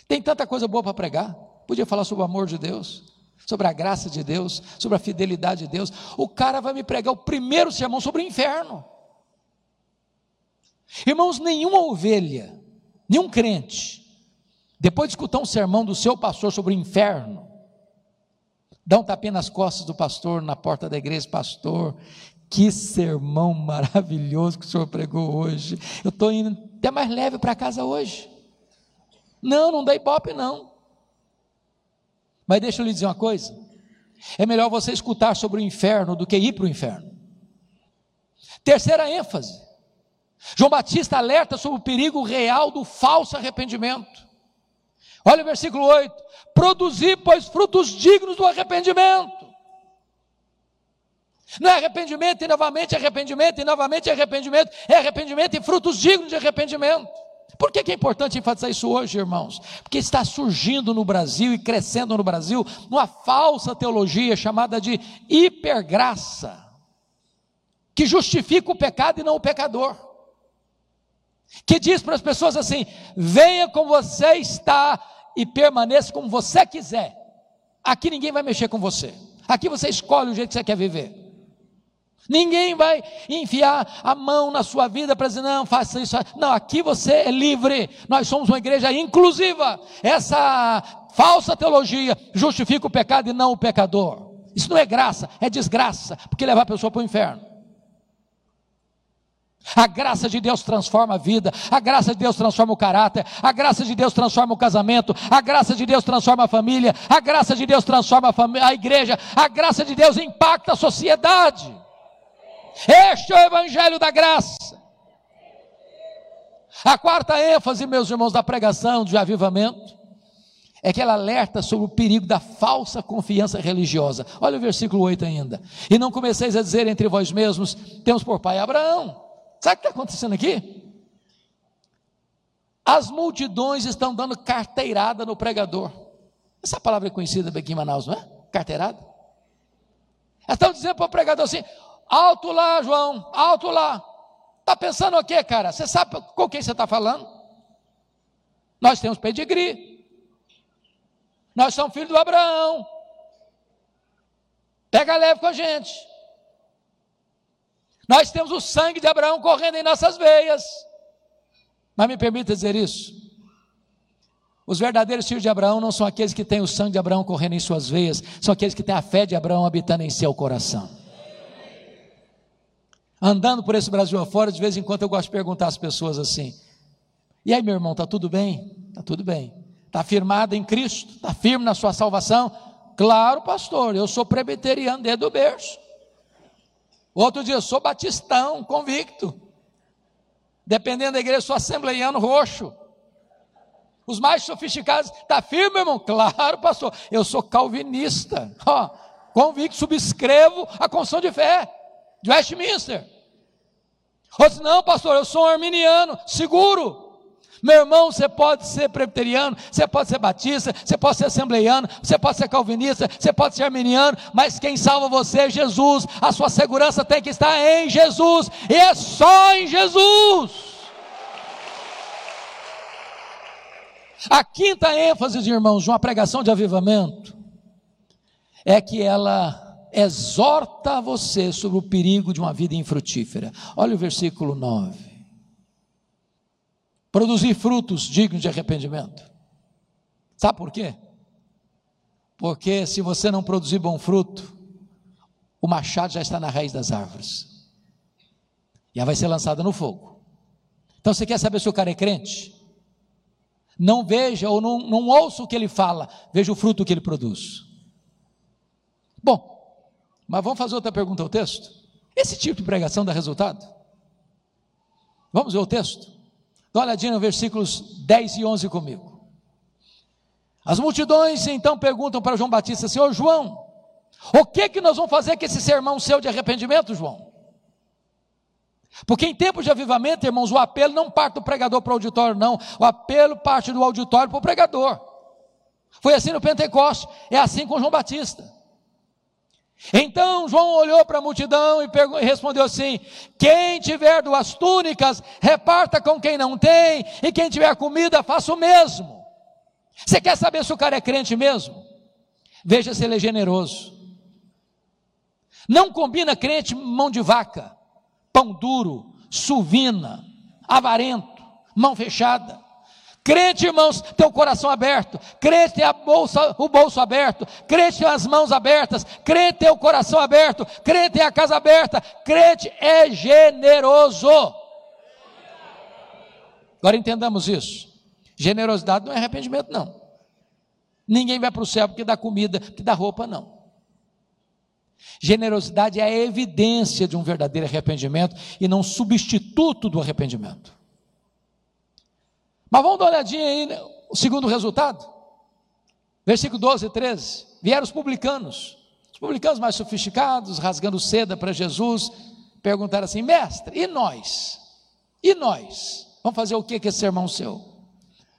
Tem tanta coisa boa para pregar. Podia falar sobre o amor de Deus, sobre a graça de Deus, sobre a fidelidade de Deus. O cara vai me pregar o primeiro sermão sobre o inferno. Irmãos, nenhuma ovelha, nenhum crente, depois de escutar um sermão do seu pastor sobre o inferno, dá um tapinha nas costas do pastor na porta da igreja, pastor, que sermão maravilhoso que o senhor pregou hoje. Eu estou indo até mais leve para casa hoje. Não, não dá ibope, não. Mas deixa eu lhe dizer uma coisa: é melhor você escutar sobre o inferno do que ir para o inferno. Terceira ênfase: João Batista alerta sobre o perigo real do falso arrependimento. Olha o versículo 8: produzir, pois, frutos dignos do arrependimento. Não é arrependimento e novamente arrependimento e novamente arrependimento, é arrependimento e frutos dignos de arrependimento. Por que, é importante enfatizar isso hoje, irmãos? Porque está surgindo no Brasil e crescendo no Brasil uma falsa teologia chamada de hipergraça, que justifica o pecado e não o pecador. Que diz para as pessoas assim: venha como você está e permaneça como você quiser. Aqui ninguém vai mexer com você. Aqui você escolhe o jeito que você quer viver. Ninguém vai enfiar a mão na sua vida para dizer, não, faça isso. Não, aqui você é livre. Nós somos uma igreja inclusiva. Essa falsa teologia justifica o pecado e não o pecador. Isso não é graça, é desgraça, porque leva a pessoa para o inferno. A graça de Deus transforma a vida, a graça de Deus transforma o caráter, a graça de Deus transforma o casamento, a graça de Deus transforma a família, a graça de Deus transforma a, a igreja, a graça de Deus impacta a sociedade. Este é o Evangelho da graça. A quarta ênfase, meus irmãos, da pregação de avivamento é que ela alerta sobre o perigo da falsa confiança religiosa. Olha o versículo 8 ainda. E não comeceis a dizer entre vós mesmos: temos por pai Abraão. Sabe o que está acontecendo aqui? As multidões estão dando carteirada no pregador. Essa palavra é conhecida aqui em Manaus, não é? Carteirada. Elas estão dizendo para o pregador assim: Alto lá, João, alto lá. Está pensando o quê, cara? Você sabe com quem você está falando? Nós temos pedigree. Nós somos filhos do Abraão. Pega leve com a gente. Nós temos o sangue de Abraão correndo em nossas veias. Mas me permita dizer isso. Os verdadeiros filhos de Abraão não são aqueles que têm o sangue de Abraão correndo em suas veias, são aqueles que têm a fé de Abraão habitando em seu coração. Andando por esse Brasil afora, de vez em quando eu gosto de perguntar às pessoas assim: E aí, meu irmão, está tudo bem? Está tudo bem. Está firmado em Cristo? Está firme na sua salvação? Claro, pastor, eu sou presbiteriano desde o berço. Outro dia, eu sou batistão, convicto. Dependendo da igreja, sou assembleiano roxo. Os mais sofisticados, está firme, irmão? Claro, pastor, eu sou calvinista. Ó, convicto, subscrevo a confissão de fé de Westminster. Ou disse, não, pastor, eu sou um arminiano, seguro. Meu irmão, você pode ser presbiteriano, você pode ser batista, você pode ser assembleiano, você pode ser calvinista, você pode ser arminiano, mas quem salva você é Jesus. A sua segurança tem que estar em Jesus, e é só em Jesus. A quinta ênfase, irmãos, de uma pregação de avivamento é que ela exorta você sobre o perigo de uma vida infrutífera. Olha o versículo 9. Produzir frutos dignos de arrependimento. Sabe por quê? Porque se você não produzir bom fruto, o machado já está na raiz das árvores. E ela vai ser lançada no fogo. Então você quer saber se o cara é crente? Não veja ou não, não ouça o que ele fala, veja o fruto que ele produz. Bom, mas vamos fazer outra pergunta ao texto? Esse tipo de pregação dá resultado? Vamos ver o texto? Dá uma olhadinha nos versículos 10 e 11 comigo. As multidões então perguntam para João Batista: Senhor João, o que que nós vamos fazer com esse sermão seu de arrependimento, João? Porque em tempo de avivamento, irmãos, o apelo não parte do pregador para o auditório, não. O apelo parte do auditório para o pregador. Foi assim no Pentecostes, é assim com João Batista. Então João olhou para a multidão e respondeu assim: Quem tiver duas túnicas, reparta com quem não tem, e quem tiver comida, faça o mesmo. Você quer saber se o cara é crente mesmo? Veja se ele é generoso. Não combina crente mão de vaca, pão duro, suvina, avarento, mão fechada. Crente, irmãos, tem o coração aberto. Crente tem a bolsa, o bolso aberto. Crente tem as mãos abertas. Crente tem o coração aberto. Crente tem a casa aberta. Crente é generoso. Agora entendamos isso. Generosidade não é arrependimento, não. Ninguém vai para o céu porque dá comida, porque dá roupa, não. Generosidade é a evidência de um verdadeiro arrependimento e não substituto do arrependimento. Mas vamos dar uma olhadinha aí, né? o segundo resultado. Versículo 12 e 13. Vieram os publicanos, os publicanos mais sofisticados, rasgando seda para Jesus, perguntaram assim: Mestre, e nós? E nós? Vamos fazer o que com esse sermão seu?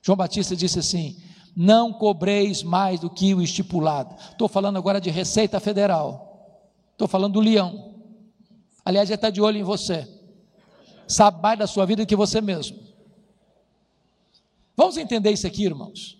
João Batista disse assim: Não cobreis mais do que o estipulado. Estou falando agora de Receita Federal. Estou falando do leão. Aliás, ele está de olho em você. Sabe mais da sua vida do que você mesmo. Vamos entender isso aqui, irmãos.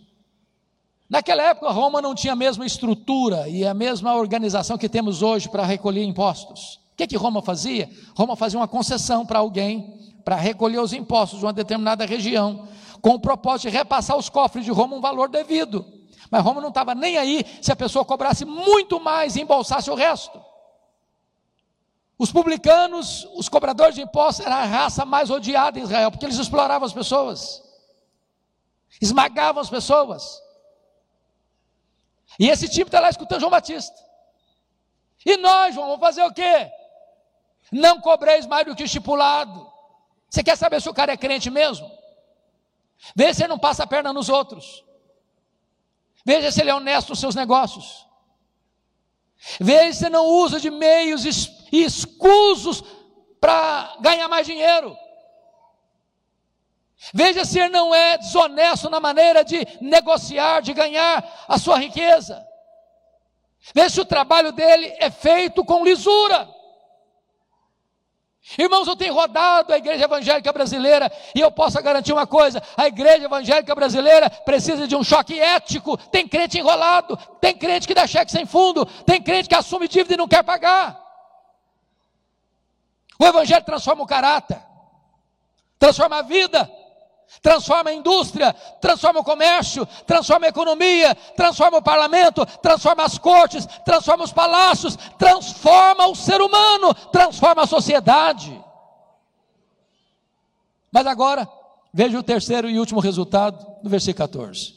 Naquela época, Roma não tinha a mesma estrutura e a mesma organização que temos hoje para recolher impostos. O que, que Roma fazia? Roma fazia uma concessão para alguém para recolher os impostos de uma determinada região, com o propósito de repassar os cofres de Roma um valor devido. Mas Roma não estava nem aí se a pessoa cobrasse muito mais e embolsasse o resto. Os publicanos, os cobradores de impostos, era a raça mais odiada em Israel, porque eles exploravam as pessoas esmagavam as pessoas. E esse time está lá escutando João Batista. E nós, João, vamos fazer o quê? Não cobreis mais do que estipulado. Você quer saber se o cara é crente mesmo? Veja se ele não passa a perna nos outros. Veja se ele é honesto nos seus negócios. Veja se não usa de meios escusos para ganhar mais dinheiro. Veja se ele não é desonesto na maneira de negociar, de ganhar a sua riqueza. Veja se o trabalho dele é feito com lisura. Irmãos, eu tenho rodado a igreja evangélica brasileira e eu posso garantir uma coisa: a igreja evangélica brasileira precisa de um choque ético. Tem crente enrolado, tem crente que dá cheque sem fundo, tem crente que assume dívida e não quer pagar. O evangelho transforma o caráter, transforma a vida transforma a indústria, transforma o comércio, transforma a economia, transforma o parlamento, transforma as cortes, transforma os palácios, transforma o ser humano, transforma a sociedade. Mas agora, veja o terceiro e último resultado no versículo 14.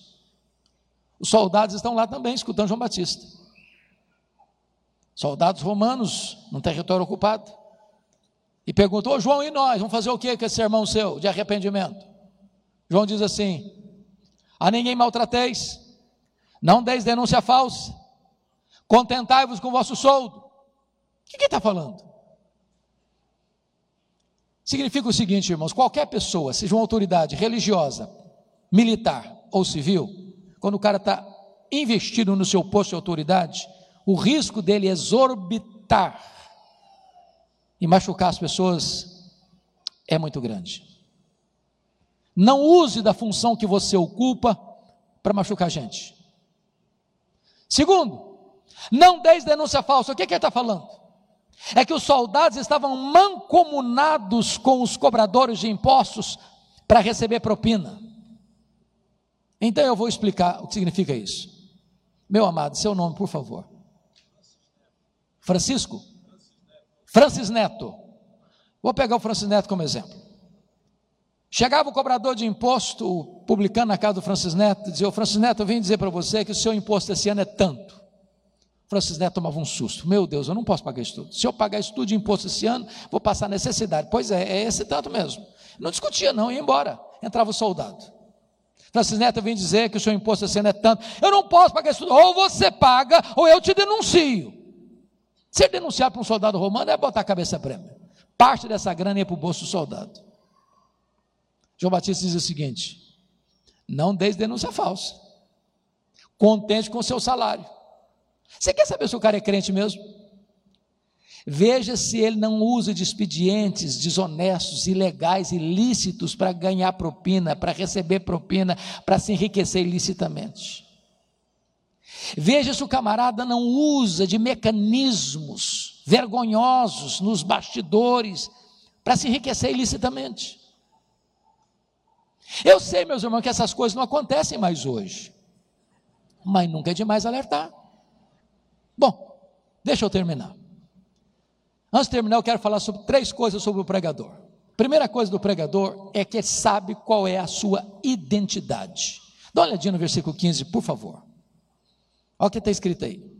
Os soldados estão lá também escutando João Batista. Soldados romanos num território ocupado. E perguntou: João, e nós? Vamos fazer o que com esse sermão seu de arrependimento? João diz assim: A ninguém maltrateis, não deis denúncia falsa, contentai-vos com o vosso soldo. O que ele está falando? Significa o seguinte, irmãos: qualquer pessoa, seja uma autoridade religiosa, militar ou civil, quando o cara está investido no seu posto de autoridade, o risco dele exorbitar e machucar as pessoas é muito grande. Não use da função que você ocupa para machucar a gente. Segundo, não deis denúncia falsa. O que, que ele está falando? É que os soldados estavam mancomunados com os cobradores de impostos para receber propina. Então eu vou explicar o que significa isso. Meu amado, seu nome, por favor. Francisco? Francis Neto. Vou pegar o Francis Neto como exemplo. Chegava o cobrador de imposto, o publicano na casa do Francis Neto, dizia: Ô Francis Neto, eu vim dizer para você que o seu imposto esse ano é tanto. Francis Neto tomava um susto: Meu Deus, eu não posso pagar isso tudo. Se eu pagar isso tudo de imposto esse ano, vou passar necessidade. Pois é, é esse tanto mesmo. Não discutia, não, ia embora. Entrava o soldado. Francis Neto vem dizer que o seu imposto esse ano é tanto. Eu não posso pagar isso tudo. Ou você paga, ou eu te denuncio. Ser denunciado para um soldado romano é botar a cabeça prêmio. Parte dessa grana ia para o bolso do soldado. João Batista diz o seguinte: não deis denúncia falsa. Contente com o seu salário. Você quer saber se o cara é crente mesmo? Veja se ele não usa de expedientes desonestos, ilegais, ilícitos para ganhar propina, para receber propina, para se enriquecer ilicitamente. Veja se o camarada não usa de mecanismos vergonhosos nos bastidores para se enriquecer ilicitamente. Eu sei, meus irmãos, que essas coisas não acontecem mais hoje, mas nunca é demais alertar. Bom, deixa eu terminar. Antes de terminar, eu quero falar sobre três coisas sobre o pregador. Primeira coisa do pregador é que sabe qual é a sua identidade. Dá uma olhadinha no versículo 15, por favor. Olha o que está escrito aí.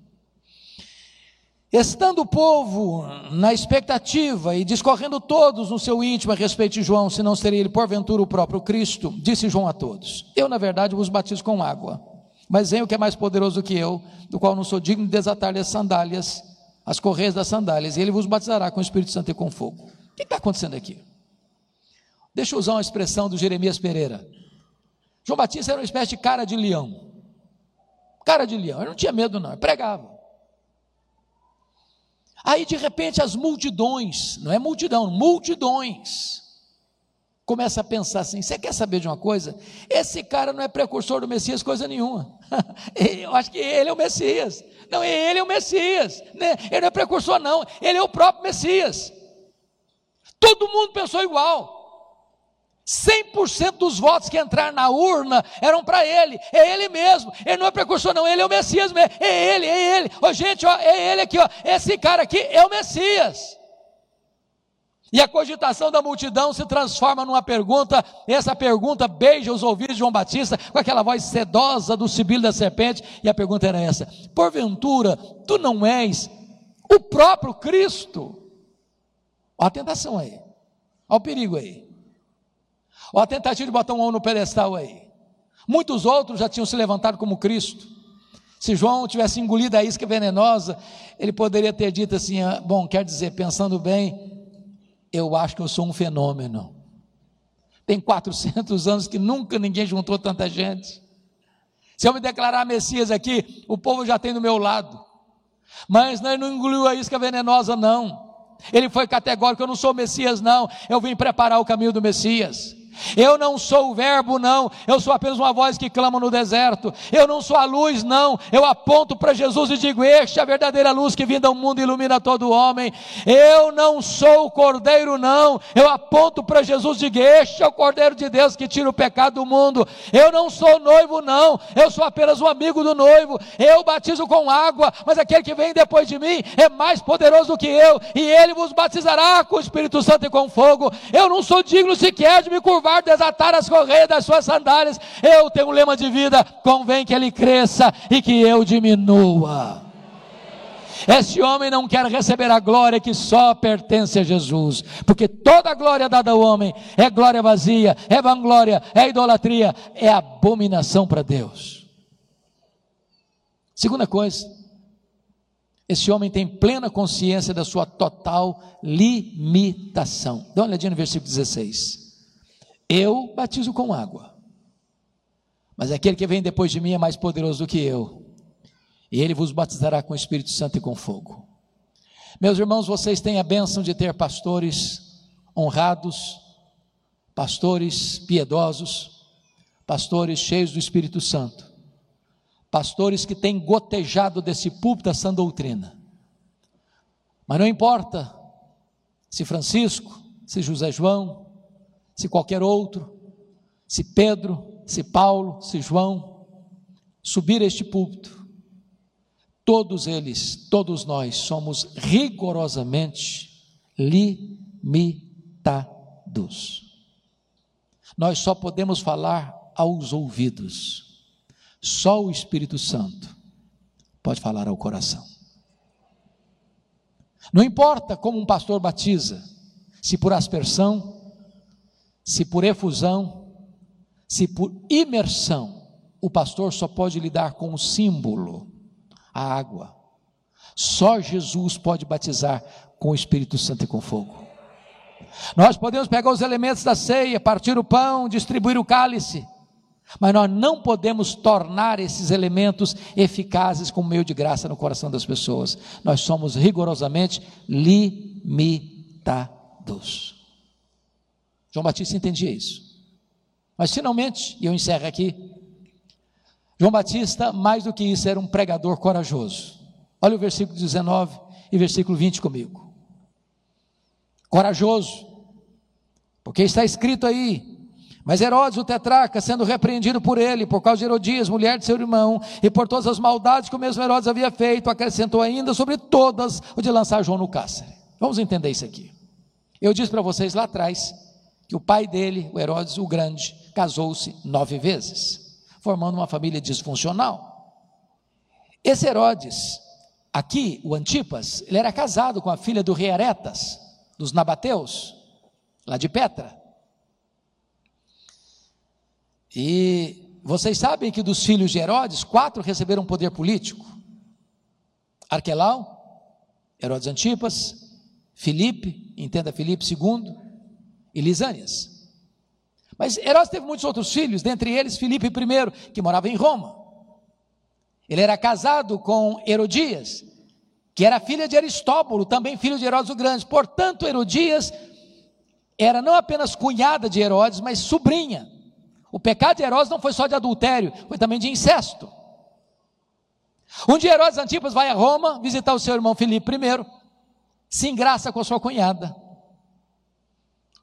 Estando o povo na expectativa e discorrendo todos no seu íntimo a respeito de João, se não seria ele porventura o próprio Cristo, disse João a todos: Eu, na verdade, vos batizo com água, mas vem o que é mais poderoso do que eu, do qual não sou digno de desatar-lhe as sandálias, as correias das sandálias, e ele vos batizará com o Espírito Santo e com fogo. O que está acontecendo aqui? Deixa eu usar uma expressão do Jeremias Pereira. João Batista era uma espécie de cara de leão. Cara de leão, ele não tinha medo, não, ele pregava. Aí de repente as multidões, não é multidão, multidões, começa a pensar assim: você quer saber de uma coisa? Esse cara não é precursor do Messias, coisa nenhuma. Eu acho que ele é o Messias. Não, ele é o Messias. Né? Ele não é precursor, não. Ele é o próprio Messias. Todo mundo pensou igual. 100% dos votos que entraram na urna eram para ele, é ele mesmo, ele não é precursor não, ele é o Messias mesmo, é ele, é ele, ó, gente, ó, é ele aqui, ó, esse cara aqui é o Messias. E a cogitação da multidão se transforma numa pergunta, e essa pergunta beija os ouvidos de João Batista com aquela voz sedosa do sibilo da serpente, e a pergunta era essa: porventura, tu não és o próprio Cristo? Olha a tentação aí, olha o perigo aí. Ou a tentativa de botar um homem no pedestal aí. Muitos outros já tinham se levantado como Cristo. Se João tivesse engolido a isca venenosa, ele poderia ter dito assim: ah, bom, quer dizer, pensando bem, eu acho que eu sou um fenômeno. Tem 400 anos que nunca ninguém juntou tanta gente. Se eu me declarar Messias aqui, o povo já tem do meu lado. Mas ele não engoliu a isca venenosa, não. Ele foi categórico: eu não sou Messias, não. Eu vim preparar o caminho do Messias. Eu não sou o Verbo, não. Eu sou apenas uma voz que clama no deserto. Eu não sou a luz, não. Eu aponto para Jesus e digo: Este é a verdadeira luz que vinda ao mundo e ilumina todo homem. Eu não sou o Cordeiro, não. Eu aponto para Jesus e digo: Este é o Cordeiro de Deus que tira o pecado do mundo. Eu não sou noivo, não. Eu sou apenas um amigo do noivo. Eu batizo com água, mas aquele que vem depois de mim é mais poderoso do que eu, e ele vos batizará com o Espírito Santo e com fogo. Eu não sou digno sequer de me curvar curvar, desatar as correias das suas sandálias. Eu tenho um lema de vida: convém que ele cresça e que eu diminua. Esse homem não quer receber a glória que só pertence a Jesus, porque toda a glória dada ao homem é glória vazia, é vanglória, é idolatria, é abominação para Deus. Segunda coisa, esse homem tem plena consciência da sua total limitação. Dá uma olhadinha no versículo 16. Eu batizo com água, mas aquele que vem depois de mim é mais poderoso do que eu, e ele vos batizará com o Espírito Santo e com fogo. Meus irmãos, vocês têm a bênção de ter pastores honrados, pastores piedosos, pastores cheios do Espírito Santo, pastores que têm gotejado desse púlpito essa doutrina. Mas não importa se Francisco, se José João, se qualquer outro, se Pedro, se Paulo, se João, subir este púlpito, todos eles, todos nós somos rigorosamente limitados. Nós só podemos falar aos ouvidos. Só o Espírito Santo pode falar ao coração. Não importa como um pastor batiza, se por aspersão, se por efusão, se por imersão, o pastor só pode lidar com o símbolo, a água. Só Jesus pode batizar com o Espírito Santo e com fogo. Nós podemos pegar os elementos da ceia, partir o pão, distribuir o cálice, mas nós não podemos tornar esses elementos eficazes como meio de graça no coração das pessoas. Nós somos rigorosamente limitados. João Batista entendia isso. Mas finalmente, e eu encerro aqui, João Batista, mais do que isso, era um pregador corajoso. Olha o versículo 19 e versículo 20 comigo. Corajoso, porque está escrito aí mas Herodes, o tetrarca, sendo repreendido por ele, por causa de Herodias, mulher de seu irmão, e por todas as maldades que o mesmo Herodes havia feito, acrescentou ainda sobre todas o de lançar João no cárcere. Vamos entender isso aqui. Eu disse para vocês lá atrás que o pai dele, o Herodes o Grande, casou-se nove vezes, formando uma família disfuncional. Esse Herodes, aqui, o Antipas, ele era casado com a filha do rei Aretas, dos Nabateus, lá de Petra. E vocês sabem que dos filhos de Herodes, quatro receberam poder político: Arquelau, Herodes Antipas, Filipe, entenda Filipe II, e Lisânias. Mas Herodes teve muitos outros filhos, dentre eles Filipe I, que morava em Roma. Ele era casado com Herodias, que era filha de Aristóbulo, também filho de Herodes o Grande. Portanto, Herodias era não apenas cunhada de Herodes, mas sobrinha. O pecado de Herodes não foi só de adultério, foi também de incesto. Um dia Herodes Antipas vai a Roma visitar o seu irmão Filipe I, se engraça com a sua cunhada.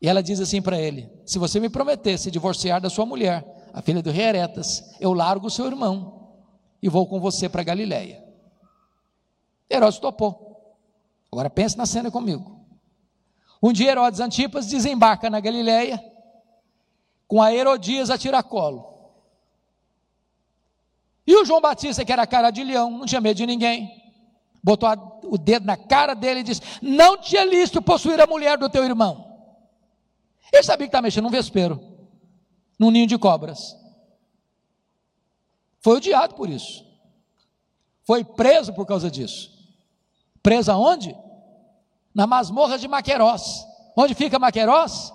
E ela diz assim para ele: Se você me prometer se divorciar da sua mulher, a filha do rei Heretas, eu largo o seu irmão e vou com você para Galiléia. Herodes topou. Agora pense na cena comigo. Um dia Herodes Antipas desembarca na Galiléia com a Herodias a tiracolo. E o João Batista, que era cara de leão, não tinha medo de ninguém, botou a, o dedo na cara dele e disse: Não tinha listo possuir a mulher do teu irmão. Ele sabia que estava mexendo num vespeiro, num ninho de cobras. Foi odiado por isso. Foi preso por causa disso. Preso aonde? Na masmorra de Maquerós. Onde fica Maquerós?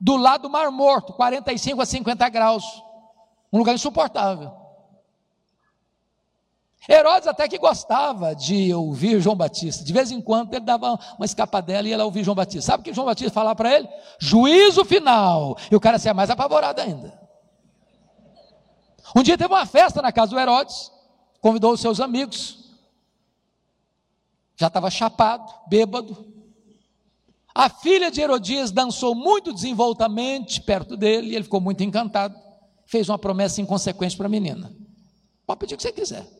do lado do Mar Morto, 45 a 50 graus, um lugar insuportável. Herodes até que gostava de ouvir João Batista. De vez em quando ele dava uma escapadela e ia lá ouvir João Batista. Sabe o que João Batista falava para ele? Juízo final. E o cara se mais apavorado ainda. Um dia teve uma festa na casa do Herodes, convidou os seus amigos. Já estava chapado, bêbado. A filha de Herodias dançou muito desenvoltamente perto dele, e ele ficou muito encantado. Fez uma promessa inconsequente para a menina: Pode pedir o que você quiser.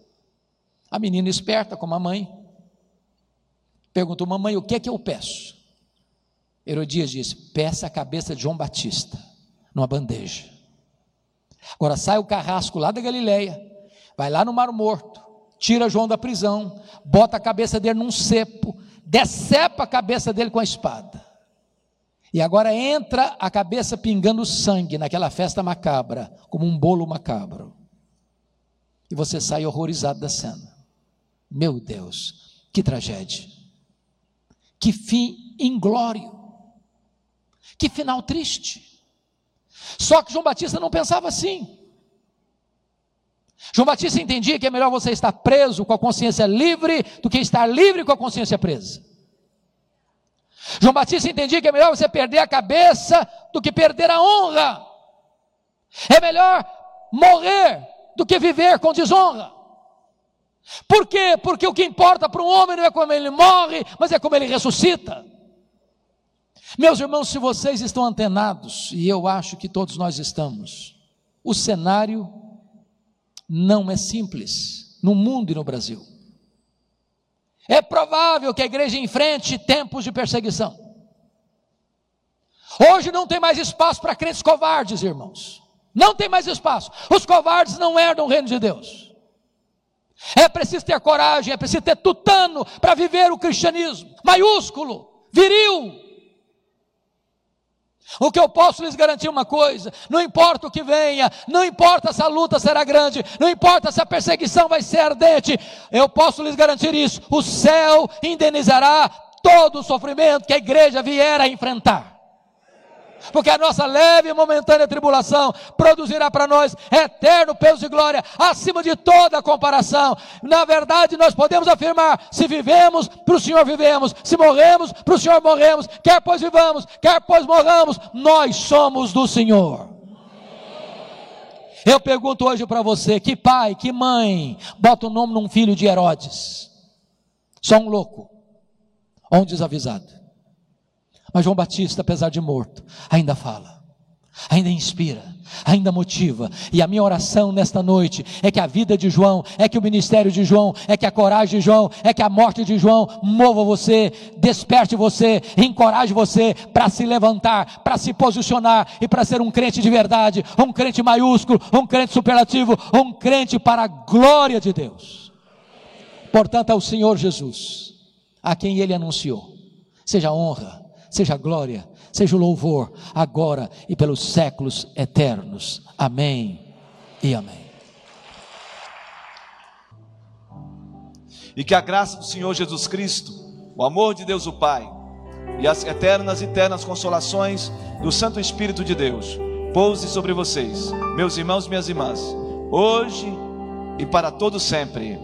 A menina, esperta como a mãe, perguntou: Mamãe, o que é que eu peço? Herodias disse: Peça a cabeça de João Batista, numa bandeja. Agora sai o carrasco lá da Galileia, vai lá no Mar Morto, tira João da prisão, bota a cabeça dele num cepo, decepa a cabeça dele com a espada. E agora entra a cabeça pingando sangue naquela festa macabra, como um bolo macabro. E você sai horrorizado da cena. Meu Deus, que tragédia. Que fim inglório. Que final triste. Só que João Batista não pensava assim. João Batista entendia que é melhor você estar preso com a consciência livre do que estar livre com a consciência presa. João Batista entendia que é melhor você perder a cabeça do que perder a honra. É melhor morrer do que viver com desonra. Por quê? Porque o que importa para um homem não é como ele morre, mas é como ele ressuscita. Meus irmãos, se vocês estão antenados, e eu acho que todos nós estamos, o cenário não é simples no mundo e no Brasil. É provável que a igreja enfrente tempos de perseguição. Hoje não tem mais espaço para crentes covardes, irmãos. Não tem mais espaço. Os covardes não herdam o reino de Deus. É preciso ter coragem, é preciso ter tutano para viver o cristianismo. Maiúsculo, viril. O que eu posso lhes garantir uma coisa: não importa o que venha, não importa se a luta será grande, não importa se a perseguição vai ser ardente, eu posso lhes garantir isso: o céu indenizará todo o sofrimento que a igreja vier a enfrentar porque a nossa leve e momentânea tribulação produzirá para nós eterno peso e glória, acima de toda comparação. Na verdade, nós podemos afirmar: se vivemos, para o Senhor vivemos, se morremos, para o Senhor morremos, quer pois vivamos, quer pois morramos, nós somos do Senhor. Eu pergunto hoje para você: que pai, que mãe bota o nome num filho de Herodes? Só um louco, ou um desavisado. Mas João Batista, apesar de morto, ainda fala, ainda inspira, ainda motiva. E a minha oração nesta noite é que a vida de João, é que o ministério de João, é que a coragem de João, é que a morte de João mova você, desperte você, encoraje você para se levantar, para se posicionar e para ser um crente de verdade, um crente maiúsculo, um crente superlativo, um crente para a glória de Deus. Portanto, é o Senhor Jesus, a quem ele anunciou, seja honra, seja glória, seja louvor, agora e pelos séculos eternos. Amém e amém. E que a graça do Senhor Jesus Cristo, o amor de Deus o Pai e as eternas e eternas consolações do Santo Espírito de Deus pouse sobre vocês, meus irmãos e minhas irmãs, hoje e para todo sempre.